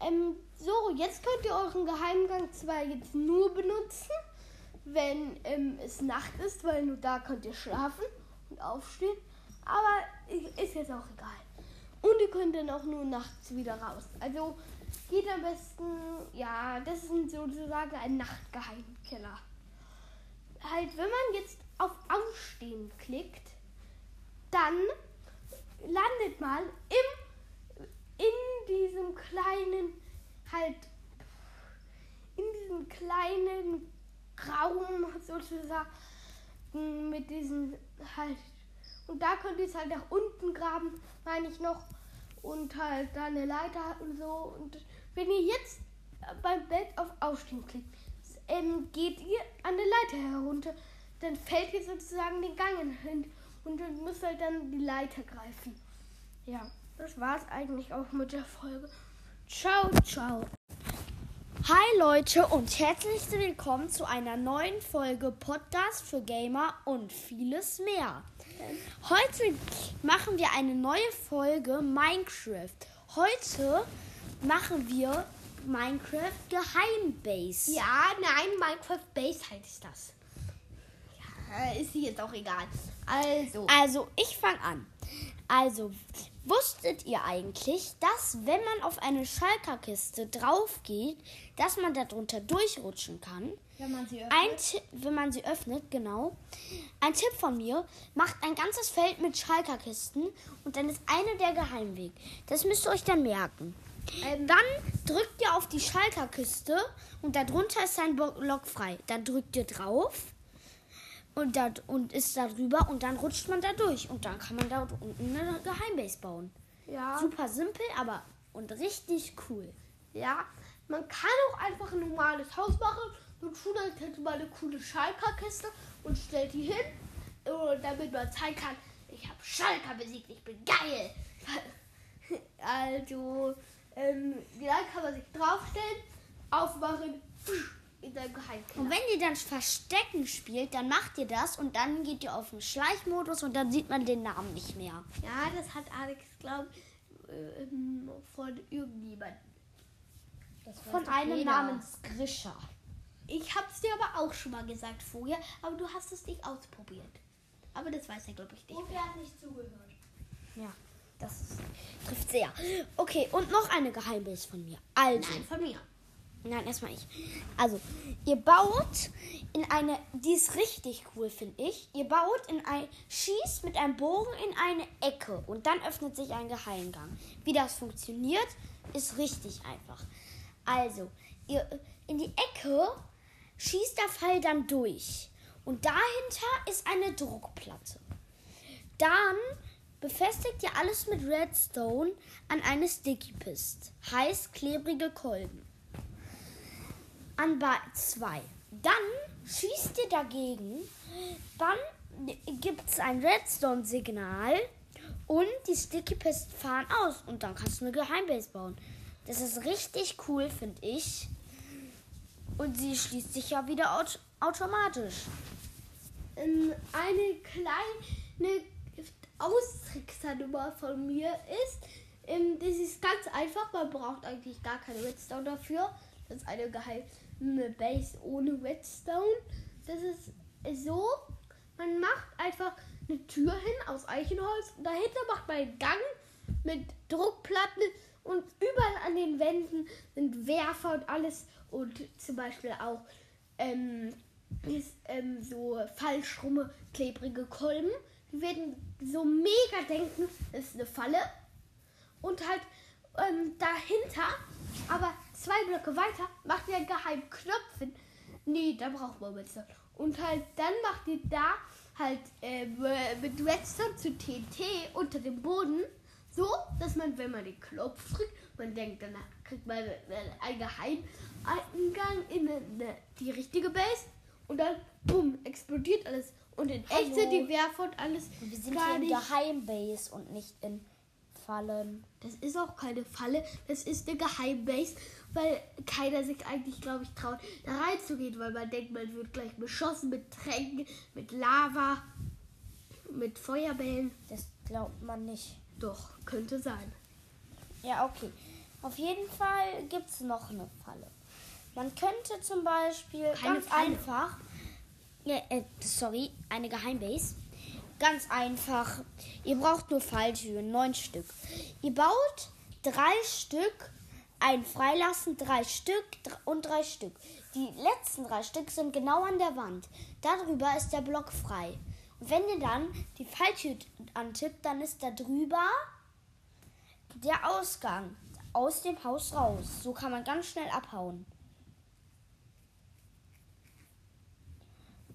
Ähm, so, jetzt könnt ihr euren Geheimgang zwar jetzt nur benutzen, wenn ähm, es Nacht ist, weil nur da könnt ihr schlafen und aufstehen. Aber ist jetzt auch egal. Und ihr könnt dann auch nur nachts wieder raus. Also geht am besten, ja, das ist sozusagen ein Nachtgeheimkeller. Halt, wenn man jetzt auf Aufstehen klickt, dann landet man im, in diesem kleinen, halt, in diesem kleinen Raum sozusagen mit diesen halt. Und da könnt ihr es halt nach unten graben, meine ich noch. Und halt da eine Leiter und so. Und wenn ihr jetzt beim Bett auf Aufstehen klickt, ähm, geht ihr an der Leiter herunter. Dann fällt ihr sozusagen den Gang hin und dann müsst halt dann die Leiter greifen. Ja, das war's eigentlich auch mit der Folge. Ciao, ciao. Hi Leute und herzlich willkommen zu einer neuen Folge Podcast für Gamer und vieles mehr. Heute machen wir eine neue Folge Minecraft. Heute machen wir Minecraft Geheimbase. Ja, nein, Minecraft Base heißt das. Ja, ist jetzt auch egal. Also. Also, ich fange an. Also, wusstet ihr eigentlich, dass wenn man auf eine Schalkerkiste drauf geht, dass man darunter durchrutschen kann? Wenn man sie öffnet. Ein wenn man sie öffnet, genau. Ein Tipp von mir, macht ein ganzes Feld mit Schalkerkisten und dann ist eine der Geheimweg. Das müsst ihr euch dann merken. Ähm, Dann drückt ihr auf die Schalkerkiste und darunter ist ein Block frei. Dann drückt ihr drauf und, da, und ist da drüber und dann rutscht man da durch und dann kann man da unten eine Geheimbase bauen. ja. Super simpel, aber und richtig cool. Ja, man kann auch einfach ein normales Haus machen und tut als hätte man eine coole Schalkerkiste und stellt die hin, äh, damit man zeigen kann, ich habe Schalker besiegt, ich bin geil. Also, ähm, ja, kann man sich draufstellen, aufmachen, in seinem Geheimkeller. Und wenn ihr dann Verstecken spielt, dann macht ihr das und dann geht ihr auf den Schleichmodus und dann sieht man den Namen nicht mehr. Ja, das hat Alex, glaube ich, ähm, von irgendjemandem. Von einem namens Grisha. Ich habe es dir aber auch schon mal gesagt vorher, aber du hast es nicht ausprobiert. Aber das weiß er, glaube ich, nicht. wer hat nicht zugehört? Ja, das ist, trifft sehr. Okay, und noch eine Geheimbase von mir. Also, Nein, von mir. Nein, erstmal ich. Also, ihr baut in eine, die ist richtig cool, finde ich. Ihr baut in ein, schießt mit einem Bogen in eine Ecke und dann öffnet sich ein Geheimgang. Wie das funktioniert, ist richtig einfach. Also, ihr in die Ecke schießt der Pfeil dann durch und dahinter ist eine Druckplatte. Dann befestigt ihr alles mit Redstone an eine Sticky Pist, heißt klebrige Kolben an 2. Dann schießt ihr dagegen, dann gibt es ein Redstone-Signal und die Sticky Pist fahren aus und dann kannst du eine Geheimbase bauen. Das ist richtig cool, finde ich. Und sie schließt sich ja wieder aut automatisch. Eine kleine Austricksernummer von mir ist, ähm, das ist ganz einfach, man braucht eigentlich gar keine Redstone dafür. Das ist eine geheime Base ohne Redstone. Das ist so, man macht einfach eine Tür hin aus Eichenholz. Dahinter macht man einen Gang mit Druckplatten und überall an den Wänden sind Werfer und alles und zum Beispiel auch ähm, ist, ähm, so falsch rumme klebrige Kolben. Die werden so mega denken, das ist eine Falle. Und halt ähm, dahinter, aber zwei Blöcke weiter, macht ihr einen geheimen Knopf hin. Nee, da braucht man Redstone. Und halt dann macht ihr da halt äh, mit Redstone zu TNT unter dem Boden. So, dass man, wenn man den Knopf drückt, man denkt, danach kriegt man einen Geheimeingang in eine, die richtige Base und dann, bumm, explodiert alles. Und in echt sind die Werfer und alles Wir sind gar hier in. Geheimbase und nicht in Fallen. Das ist auch keine Falle, das ist eine Geheimbase, weil keiner sich eigentlich, glaube ich, traut, da reinzugehen, weil man denkt, man wird gleich beschossen mit Tränken, mit Lava, mit Feuerbällen. Das glaubt man nicht. Doch, könnte sein. Ja, okay. Auf jeden Fall gibt es noch eine Falle. Man könnte zum Beispiel Keine ganz Falle. einfach. Ja, äh, sorry, eine Geheimbase. Ganz einfach. Ihr braucht nur Falltüren, neun Stück. Ihr baut drei Stück, ein freilassen, drei Stück und drei Stück. Die letzten drei Stück sind genau an der Wand. Darüber ist der Block frei. Wenn ihr dann die Falltür antippt, dann ist da drüber der Ausgang aus dem Haus raus. So kann man ganz schnell abhauen.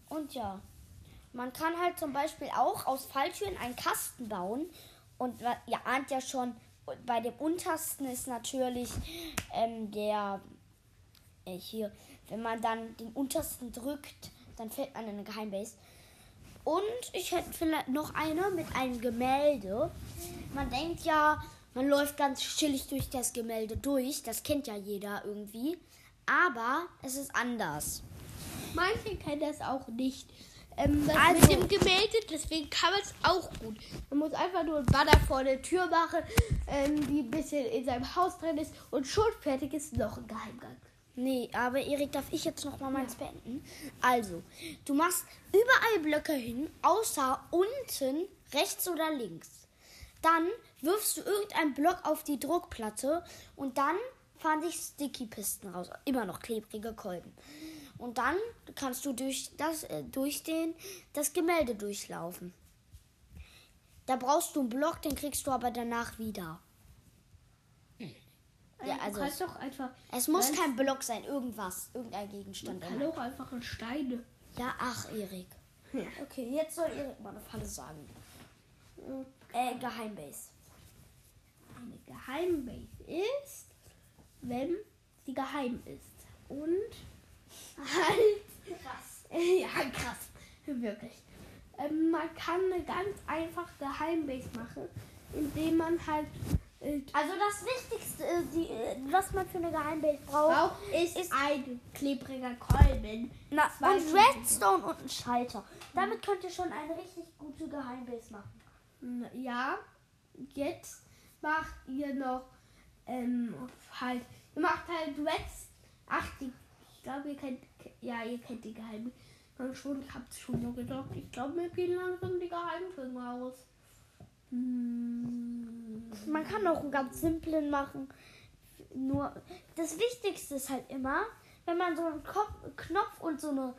Und ja, man kann halt zum Beispiel auch aus Falltüren einen Kasten bauen. Und ihr ahnt ja schon, bei dem untersten ist natürlich ähm, der äh, hier, wenn man dann den untersten drückt, dann fällt man in eine Geheimbase. Und ich hätte vielleicht noch eine mit einem Gemälde. Man denkt ja, man läuft ganz chillig durch das Gemälde durch. Das kennt ja jeder irgendwie. Aber es ist anders. Manche kennen das auch nicht. Ähm, das Also- mit dem Gemälde, deswegen kann man es auch gut. Man muss einfach nur ein Banner vor der Tür machen, ähm, die ein bisschen in seinem Haus drin ist und schon fertig ist noch ein Geheimgang. Nee, aber Erik, darf ich jetzt noch mal meins beenden? Also, du machst überall Blöcke hin, außer unten, rechts oder links. Dann wirfst du irgendeinen Block auf die Druckplatte und dann fahren sich Sticky-Pisten raus. Immer noch klebrige Kolben. Und dann kannst du durch, das, äh, durch den, das Gemälde durchlaufen. Da brauchst du einen Block, den kriegst du aber danach wieder. Ja, also du kannst doch einfach. Es muss kein Block sein, irgendwas, irgendein Gegenstand. kann auch einfach ein Steine. Ja, ach, Erik. Ja. Okay, jetzt soll Erik mal eine Falle sagen. Äh, Geheimbase. Eine Geheimbase ist, wenn sie geheim ist. Und halt. Krass. Ja, krass. Wirklich. Ähm, man kann eine ganz einfach Geheimbase machen, indem man halt äh, Also das Wichtigste, die, was man für eine Geheimbase braucht, braucht, ist, ein klebriger Kolben. na, und Stufen. Redstone und ein Schalter. Damit könnt ihr schon eine richtig gute Geheimbase machen. N- Ja, jetzt macht ihr noch ähm, halt, ihr macht halt Reds. Ach, die, ich glaube, ihr kennt, ja, ihr kennt die Geheimnisse schon, ich hab's schon mal gesagt. Ich glaube, mir gehen langsam die Geheimnisse raus. Hm. Man kann auch einen ganz simplen machen. Nur das Wichtigste ist halt immer, wenn man so einen Kopf, Knopf und so eine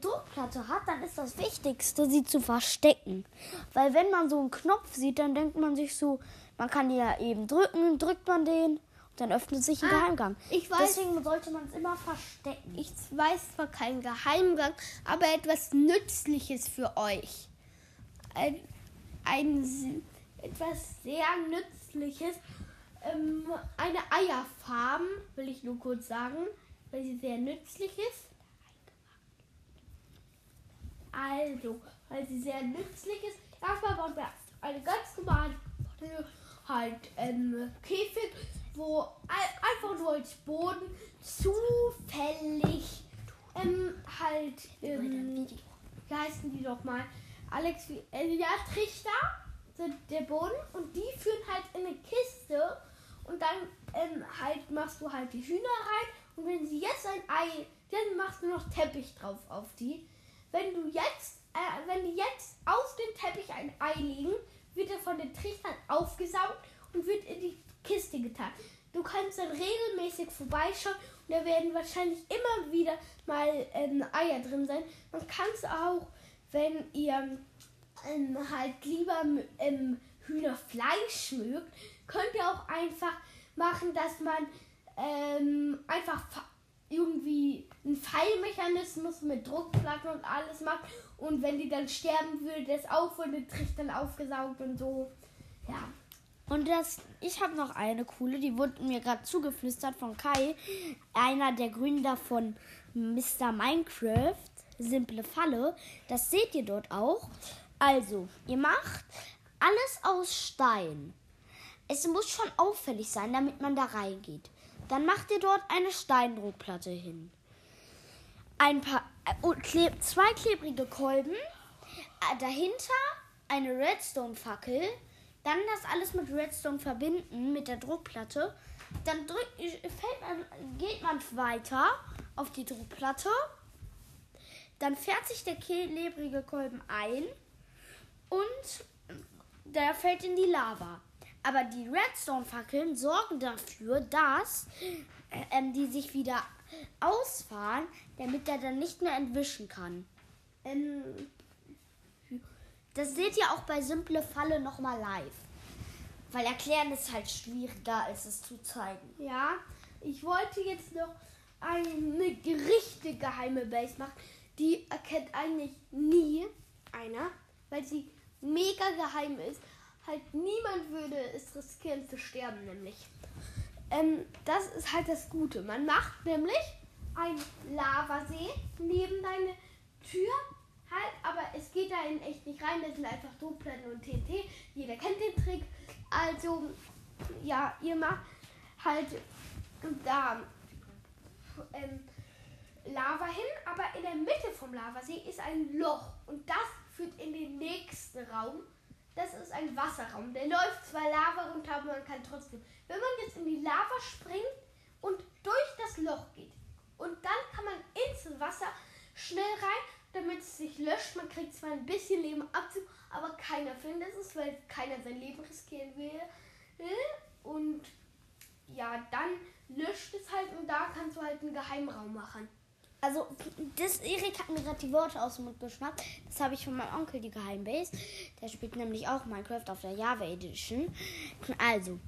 Druckplatte hat, dann ist das Wichtigste, sie zu verstecken. Weil wenn man so einen Knopf sieht, dann denkt man sich so, man kann die ja eben drücken, drückt man den und dann öffnet sich ein Ah, Geheimgang. ich weiß- Deswegen sollte man es immer verstecken. Ich weiß zwar keinen Geheimgang, aber etwas Nützliches für euch. Ein, ein etwas sehr Nützliches. Ähm, eine Eierfarm, will ich nur kurz sagen, weil sie sehr nützlich ist. Also, weil sie sehr nützlich ist. Erstmal bauen wir eine ganz normale halt ähm, Käfig, wo ein- einfach nur als Boden zufällig ähm, halt ähm, wie heißen die doch mal? Alex, äh, ja, Trichter sind der Boden und die führen halt in eine Kiste und dann ähm, halt machst du halt die Hühner rein und wenn sie jetzt ein Ei, dann machst du noch Teppich drauf auf die. Wenn du jetzt, äh, wenn die jetzt auf den Teppich ein Ei legen, wird er von den Trichtern aufgesaugt und wird in die Kiste getan. Du kannst dann regelmäßig vorbeischauen und da werden wahrscheinlich immer wieder mal ähm, Eier drin sein. Man kann es auch, wenn ihr ähm, halt lieber ähm, Hühnerfleisch mögt, könnt ihr auch einfach machen, dass man ähm, einfach fa- irgendwie einen Pfeilmechanismus mit Druckplatte und alles macht. Und wenn die dann sterben würde, das auch von den Trichtern aufgesaugt und so. Ja. Und das, ich habe noch eine coole, die wurde mir gerade zugeflüstert von Kai, einer der Gründer von Mr. Minecraft, simple Falle. Das seht ihr dort auch. Also, ihr macht alles aus Stein. Es muss schon auffällig sein, damit man da reingeht. Dann macht ihr dort eine Steindruckplatte hin. Ein paar äh, kleb, zwei klebrige Kolben, äh, dahinter eine Redstone-Fackel, dann das alles mit Redstone verbinden mit der Druckplatte. Dann drück, fällt man, geht man weiter auf die Druckplatte. Dann fährt sich der klebrige Kolben ein und der fällt in die Lava. Aber die Redstone-Fackeln sorgen dafür, dass äh, ähm, die sich wieder ausfahren, damit er dann nicht mehr entwischen kann. Ähm, das seht ihr auch bei Simple Falle nochmal live. Weil erklären ist halt schwieriger, als es zu zeigen. Ja, ich wollte jetzt noch eine richtige geheime Base machen. Die erkennt eigentlich nie einer, weil sie mega geheim ist. Halt niemand würde es riskieren zu sterben, nämlich. Ähm, das ist halt das Gute. Man macht nämlich einen Lavasee neben deine Tür halt, aber es geht da in echt nicht rein. Das sind einfach Druckplatten und TNT. Jeder kennt den Trick. Also, ja, ihr macht halt da ähm, Lava hin, aber in der Mitte vom Lavasee ist ein Loch und das führt in den nächsten Raum. Das ist ein Wasserraum. Der läuft zwar Lava runter, aber man kann trotzdem. Wenn man jetzt in die Lava springt und durch das Loch geht und dann kann man ins Wasser schnell rein, damit es sich löscht. Man kriegt zwar ein bisschen Leben Abzug, aber keiner findet es, weil keiner sein Leben riskieren will. Und ja, dann löscht es halt und da kannst du halt einen Geheimraum machen. Also, das Erik hat mir gerade die Worte aus dem Mund geschnappt. Das habe ich von meinem Onkel, die Geheimbase. Der spielt nämlich auch Minecraft auf der Java Edition. Also,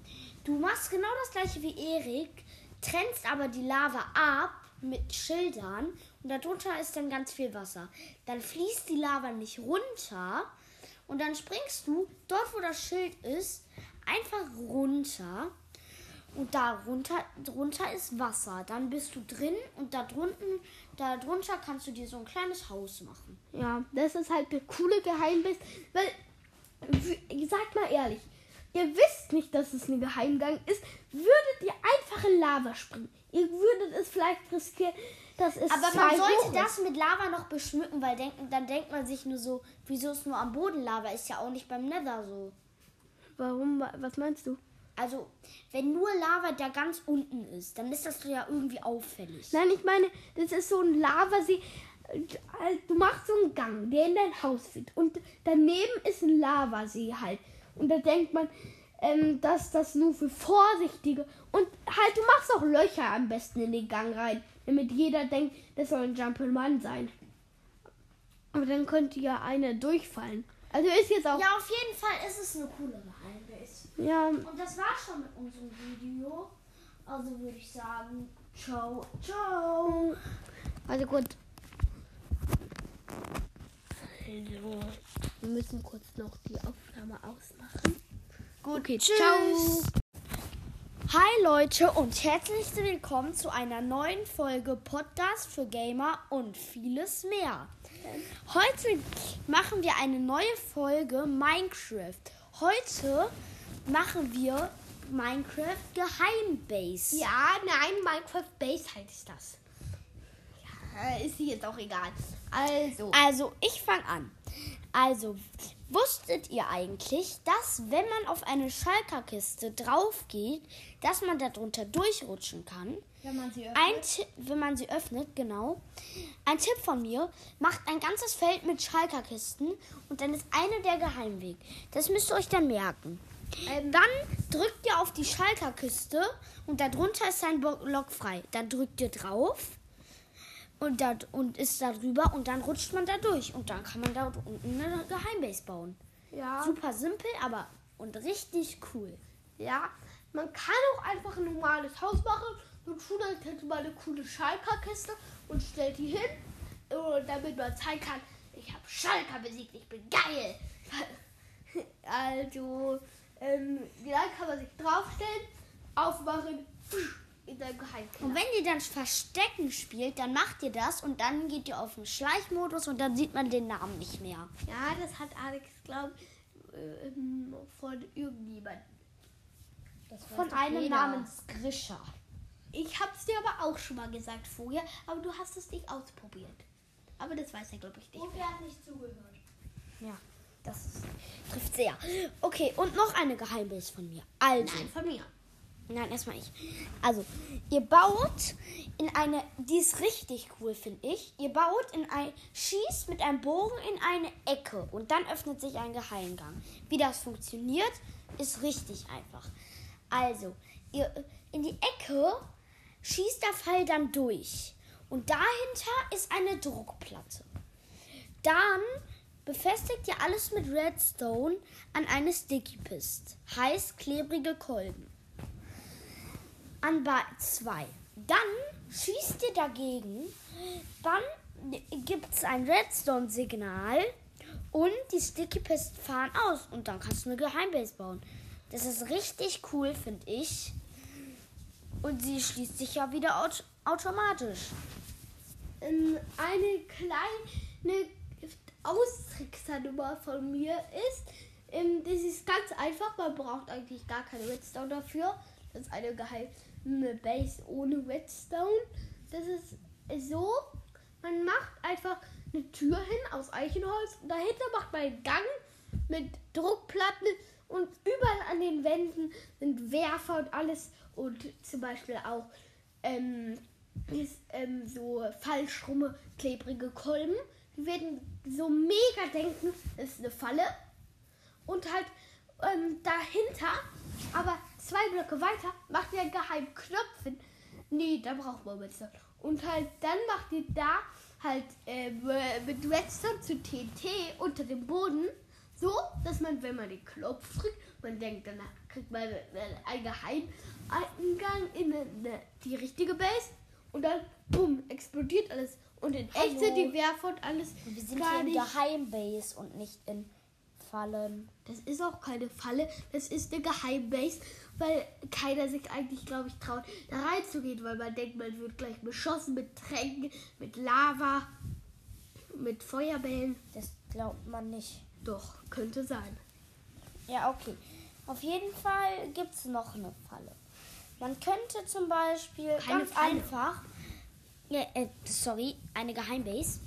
du machst genau das gleiche wie Erik, trennst aber die Lava ab mit Schildern und darunter ist dann ganz viel Wasser. Dann fließt die Lava nicht runter und dann springst du dort, wo das Schild ist, einfach runter und darunter drunter ist Wasser. Dann bist du drin und da drunten, da drunter kannst du dir so ein kleines Haus machen. Ja, das ist halt der coole Geheimnis, weil sagt mal ehrlich, ihr wisst nicht, dass es ein Geheimgang ist, würdet ihr einfach in Lava springen. Ihr würdet es vielleicht riskieren, dass es Aber man sollte das mit Lava noch beschmücken, weil denken, dann denkt man sich nur so, wieso ist nur am Boden Lava? Ist ja auch nicht beim Nether so. Warum? Was meinst du? Also, wenn nur Lava da ganz unten ist, dann ist das ja irgendwie auffällig. Nein, ich meine, das ist so ein Lavasee. Du machst so einen Gang, der in dein Haus führt. Und daneben ist ein Lavasee halt. Und da denkt man, ähm, dass das nur für Vorsichtige. Und halt, du machst auch Löcher am besten in den Gang rein. Damit jeder denkt, das soll ein Jump'n'Run sein. Aber dann könnte ja einer durchfallen. Also ist jetzt auch. Ja, auf jeden Fall ist es eine coole Geheimnis. Ja. Und das war schon mit unserem Video. Also würde ich sagen, ciao, ciao. Also gut. Also, wir müssen kurz noch die Aufnahme ausmachen. Gut, okay, tschüss. Ciao. Hi Leute und herzlich willkommen zu einer neuen Folge Podcast für Gamer und vieles mehr. Heute machen wir eine neue Folge Minecraft. Heute machen wir Minecraft Geheimbase. Ja, nein, Minecraft Base heißt das. Ja, ist hier jetzt auch egal. Also. Also, ich fange an. Also, wusstet ihr eigentlich, dass wenn man auf eine Schalkerkiste drauf geht, dass man darunter durchrutschen kann? Wenn man sie öffnet. Ein wenn man sie öffnet, genau. Ein Tipp von mir, macht ein ganzes Feld mit Schalkerkisten und dann ist eine der Geheimweg. Das müsst ihr euch dann merken. Ähm, dann drückt ihr auf die Schalkerkiste und darunter ist ein Block frei. Dann drückt ihr drauf und, da, und ist da drüber und dann rutscht man da durch und dann kann man da unten eine Geheimbase bauen. Ja. Super simpel, aber und richtig cool. Ja, man kann auch einfach ein normales Haus machen, und tut dann hätte mal eine coole Schalker-Kiste und stellt die hin, äh, damit man zeigen kann, ich habe Schalker besiegt, ich bin geil. Also, ähm, dann kann man sich draufstellen, aufmachen, Geheimkeller. Und wenn ihr dann Verstecken spielt, dann macht ihr das und dann geht ihr auf den Schleichmodus und dann sieht man den Namen nicht mehr. Ja, das hat Alex, glaube ich, ähm, von irgendjemandem. Von einem namens Grisha. Ich habe es dir aber auch schon mal gesagt vorher, aber du hast es nicht ausprobiert. Aber das weiß er, glaube ich, nicht. Und wer hat nicht zugehört? Ja, das trifft sehr. Okay, und noch eine Geheimbase von mir. Also, Nein, von mir. Nein, erstmal ich. Also, ihr baut in eine, die ist richtig cool, finde ich. Ihr baut in ein, schießt mit einem Bogen in eine Ecke und dann öffnet sich ein Geheimgang. Wie das funktioniert, ist richtig einfach. Also, ihr in die Ecke schießt der Pfeil dann durch und dahinter ist eine Druckplatte. Dann befestigt ihr alles mit Redstone an eine Sticky Pist, heißt klebrige Kolben an 2. Dann schießt ihr dagegen, dann gibt es ein Redstone-Signal und die Sticky Pist fahren aus und dann kannst du eine Geheimbase bauen. Das ist richtig cool, finde ich. Und sie schließt sich ja wieder aut automatisch. Ähm, eine kleine Austricksernummer von mir ist, ähm, das ist ganz einfach, man braucht eigentlich gar keine Redstone dafür. Das ist eine geheime Base ohne Redstone. Das ist so, man macht einfach eine Tür hin aus Eichenholz. Dahinter macht man einen Gang mit Druckplatten und überall an den Wänden sind Werfer und alles und zum Beispiel auch ähm, ist, ähm, so falsch rumme klebrige Kolben. Die werden so mega denken, das ist eine Falle. Und halt ähm, dahinter, aber zwei Blöcke weiter, macht ihr einen geheimen Knopf hin. Nee, da braucht man Redstone. Und halt dann macht ihr da halt äh, mit Redstone zu TNT unter dem Boden so, dass man, wenn man den Knopf drückt, man denkt, danach kriegt man einen Geheimeingang in eine, die richtige Base und dann, bumm, explodiert alles. Und in echt sind die Werfer und alles Und wir sind gar hier in. Geheimbase und nicht in Fallen. Das ist auch keine Falle, das ist eine Geheimbase, weil keiner sich eigentlich, glaube ich, traut, da reinzugehen, weil man denkt, man wird gleich beschossen mit Tränken, mit Lava, mit Feuerbällen. Das glaubt man nicht. Doch, könnte sein. Ja, okay. Auf jeden Fall gibt es noch eine Falle. Man könnte zum Beispiel Keine ganz Falle. einfach. Ja, äh, sorry, eine Geheimbase.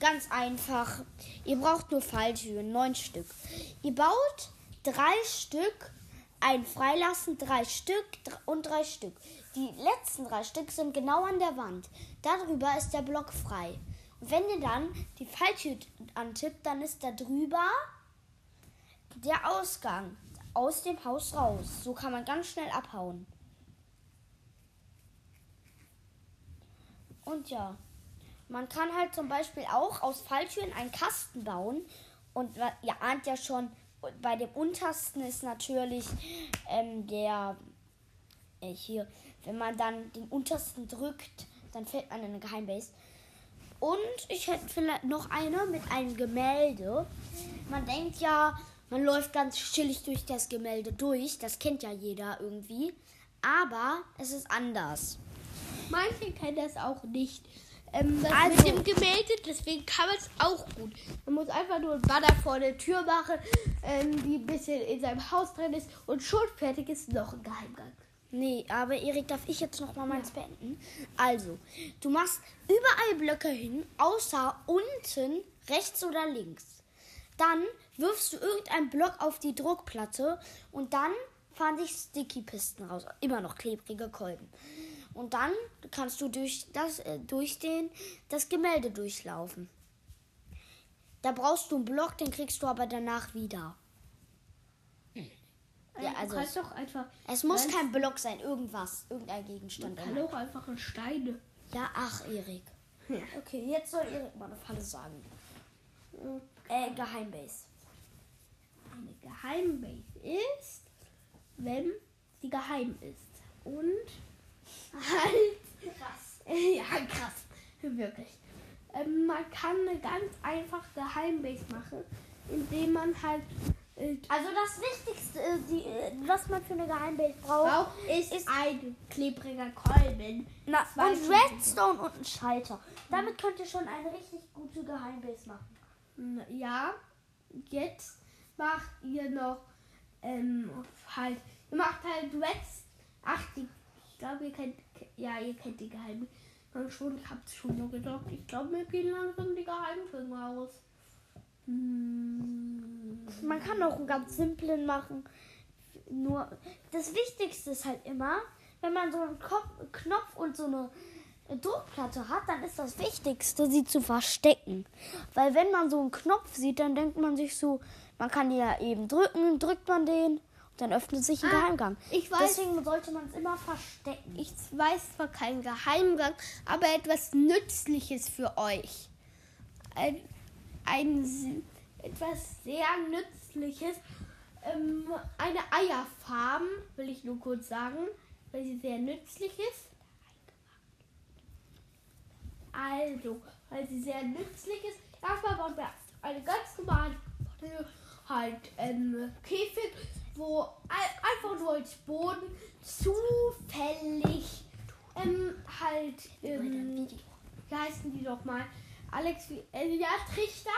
Ganz einfach. Ihr braucht nur Falltüren, neun Stück. Ihr baut drei Stück, ein freilassen, drei Stück und drei Stück. Die letzten drei Stück sind genau an der Wand. Darüber ist der Block frei. Wenn ihr dann die Falltür antippt, dann ist da drüber der Ausgang aus dem Haus raus. So kann man ganz schnell abhauen. Und ja, man kann halt zum Beispiel auch aus Falltüren einen Kasten bauen. Und ihr ahnt ja schon, bei dem untersten ist natürlich ähm, der äh, hier, wenn man dann den untersten drückt, dann fällt man in eine Geheimbase. Und ich hätte vielleicht noch eine mit einem Gemälde. Man denkt ja, man läuft ganz chillig durch das Gemälde durch. Das kennt ja jeder irgendwie. Aber es ist anders. Manche kennen das auch nicht. Ähm, das Also- mit dem Gemälde, deswegen kann man es auch gut. Man muss einfach nur ein Banner vor der Tür machen, ähm, die ein bisschen in seinem Haus drin ist und schon fertig ist noch ein Geheimgang. Nee, aber Erik, darf ich jetzt noch mal meins beenden? Also, du machst überall Blöcke hin, außer unten, rechts oder links. Dann wirfst du irgendeinen Block auf die Druckplatte und dann fahren sich Sticky-Pisten raus. Immer noch klebrige Kolben. Und dann kannst du durch, das, äh, durch den, das Gemälde durchlaufen. Da brauchst du einen Block, den kriegst du aber danach wieder. Ja, also du kannst doch einfach. Es muss kein Block sein, irgendwas, irgendein Gegenstand. kann auch einfach ein Steine. Ja, ach, Erik. Ja. Okay, jetzt soll Erik mal eine Falle sagen. Äh, Geheimbase. Eine Geheimbase ist, wenn sie geheim ist. Und Halt. Krass. Ja, krass. Wirklich. Ähm, man kann eine ganz einfach Geheimbase machen, indem man halt. Äh, Also das Wichtigste, äh, die, äh, was man für eine Geheimbase braucht, ist, ist- ein klebriger Kolben. na, und. Redstone und ein Schalter. Damit könnt ihr schon eine richtig gute Geheimbase machen. Ja, jetzt macht ihr noch ähm, halt, ihr macht halt Reds. Ach, die, glaube, ihr kennt, ja, ihr kennt die schon, ich hab's schon nur gesagt. Ich glaube, mir gehen langsam die Geheimfilme aus. Hm. Man kann auch einen ganz simplen machen. Nur das Wichtigste ist halt immer, wenn man so einen Kopf, Knopf und so eine Druckplatte hat, dann ist das Wichtigste, sie zu verstecken. Weil wenn man so einen Knopf sieht, dann denkt man sich so, man kann ja eben drücken, drückt man den dann öffnet sich ein Ah, Geheimgang. ich weiß- Deswegen sollte man es immer verstecken. Ich weiß zwar keinen Geheimgang, aber etwas Nützliches für euch. Ein, ein etwas sehr Nützliches. Ähm, eine Eierfarm, will ich nur kurz sagen, weil sie sehr nützlich ist. Also, weil sie sehr nützlich ist. Erstmal bauen wir eine ganz normale halt ähm, Käfig, wo ein- einfach nur als Boden zufällig ähm, halt ähm, wie heißen die doch mal? Alex, äh, ja, Trichter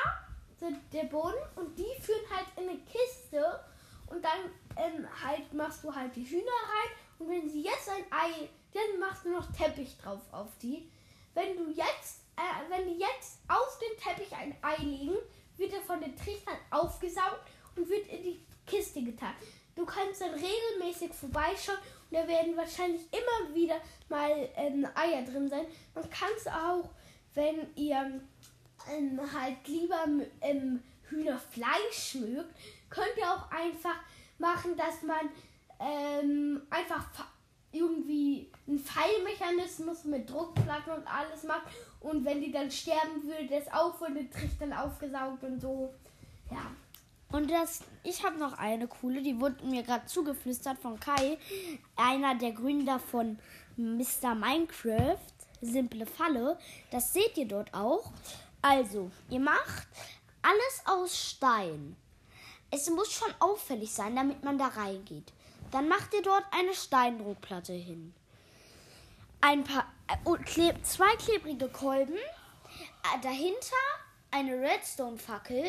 sind der Boden und die führen halt in eine Kiste und dann ähm, halt machst du halt die Hühner rein und wenn sie jetzt ein Ei, dann machst du noch Teppich drauf auf die. Wenn du jetzt, äh, wenn die jetzt auf dem Teppich ein Ei legen, wird er von den Trichtern aufgesaugt und wird in die Kiste getan. Du kannst dann regelmäßig vorbeischauen und da werden wahrscheinlich immer wieder mal ähm, Eier drin sein. Man kann es auch, wenn ihr ähm, halt lieber ähm, Hühnerfleisch mögt, könnt ihr auch einfach machen, dass man ähm, einfach fa- irgendwie einen Pfeilmechanismus mit Druckplatten und alles macht. Und wenn die dann sterben, würde das auch von den Trichtern aufgesaugt und so. Ja. Und das, ich habe noch eine coole, die wurde mir gerade zugeflüstert von Kai, einer der Gründer von Mr. Minecraft, simple Falle. Das seht ihr dort auch. Also, ihr macht alles aus Stein. Es muss schon auffällig sein, damit man da reingeht. Dann macht ihr dort eine Steindruckplatte hin. Ein paar äh, und kleb, zwei klebrige Kolben, äh, dahinter eine Redstone-Fackel,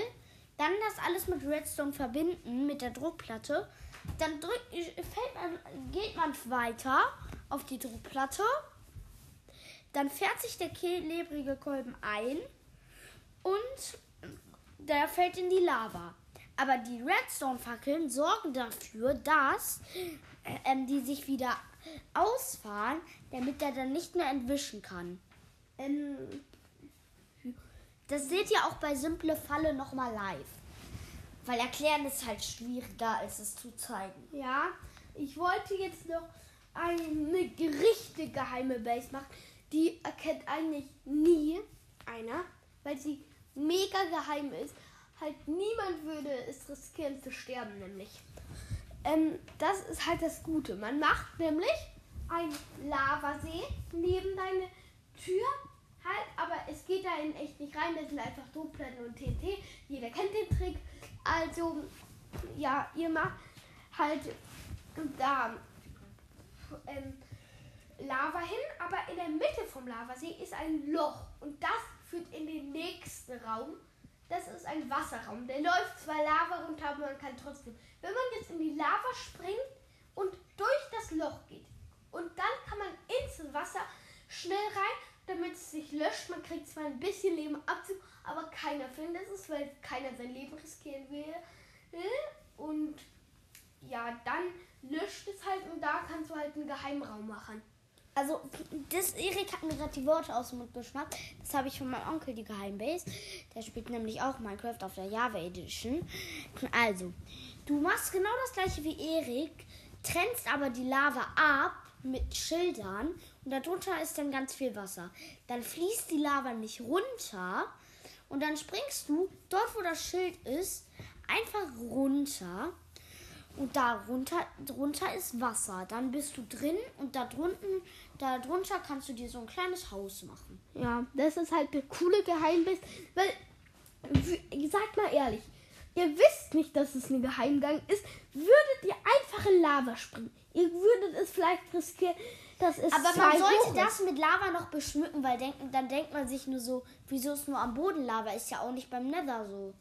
dann das alles mit Redstone verbinden mit der Druckplatte. Dann drück, fällt man, geht man weiter auf die Druckplatte. Dann fährt sich der klebrige Kolben ein und der fällt in die Lava. Aber die Redstone-Fackeln sorgen dafür, dass äh, ähm, die sich wieder ausfahren, damit er dann nicht mehr entwischen kann. Ähm, Das seht ihr auch bei Simple Falle nochmal live. Weil erklären ist halt schwieriger, als es zu zeigen. Ja, ich wollte jetzt noch eine richtig geheime Base machen. Die erkennt eigentlich nie einer, weil sie mega geheim ist. Halt niemand würde es riskieren zu sterben, nämlich. Ähm, das ist halt das Gute. Man macht nämlich einen Lavasee neben deine Tür. Halt, aber es geht da in echt nicht rein. Das sind einfach Druckplatten und TNT. Jeder kennt den Trick. Also, ja, ihr macht halt da ähm, Lava hin, aber in der Mitte vom Lavasee ist ein Loch und das führt in den nächsten Raum. Das ist ein Wasserraum. Der läuft zwar Lava runter, aber man kann trotzdem. Wenn man jetzt in die Lava springt und durch das Loch geht und dann kann man ins Wasser schnell rein, damit es sich löscht. Man kriegt zwar ein bisschen Leben Abzug, aber keiner findet es, weil keiner sein Leben riskieren will. Und ja, dann löscht es halt und da kannst du halt einen Geheimraum machen. Also, das Erik hat mir gerade die Worte aus dem Mund geschnappt. Das habe ich von meinem Onkel, die Geheimbase. Der spielt nämlich auch Minecraft auf der Java Edition. Also, du machst genau das gleiche wie Erik, trennst aber die Lava ab mit Schildern und darunter ist dann ganz viel Wasser. Dann fließt die Lava nicht runter und dann springst du dort, wo das Schild ist, einfach runter und darunter drunter ist Wasser. Dann bist du drin und da drunten, da drunter kannst du dir so ein kleines Haus machen. Ja, das ist halt der coole Geheimbase, weil, sagt mal ehrlich, ihr wisst nicht, dass es ein Geheimgang ist, würdet ihr einfach in Lava springen. Ihr würdet es vielleicht riskieren, dass es Aber man sollte hoch ist. das mit Lava noch beschmücken, weil denken, dann denkt man sich nur so, wieso ist nur am Boden Lava? Ist ja auch nicht beim Nether so.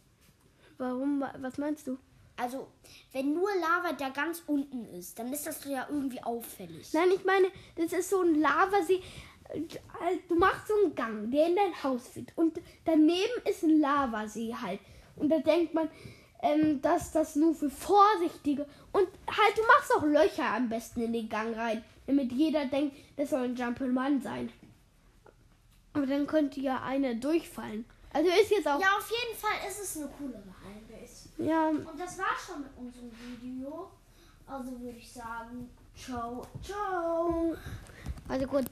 Warum? Was meinst du? Also, wenn nur Lava da ganz unten ist, dann ist das ja irgendwie auffällig. Nein, ich meine, das ist so ein Lavasee. Äh, Du machst so einen Gang, der in dein Haus führt. Und daneben ist ein Lavasee halt. Und da denkt man, ähm, dass das nur für Vorsichtige. Und halt, du machst auch Löcher am besten in den Gang rein. Damit jeder denkt, das soll ein Jump'n'Run sein. Aber dann könnte ja einer durchfallen. Also ist jetzt auch. Ja, auf jeden Fall ist es eine coole Geheimbase. Ja, Und das war schon mit unserem Video. Also würde ich sagen, ciao, ciao. also gut.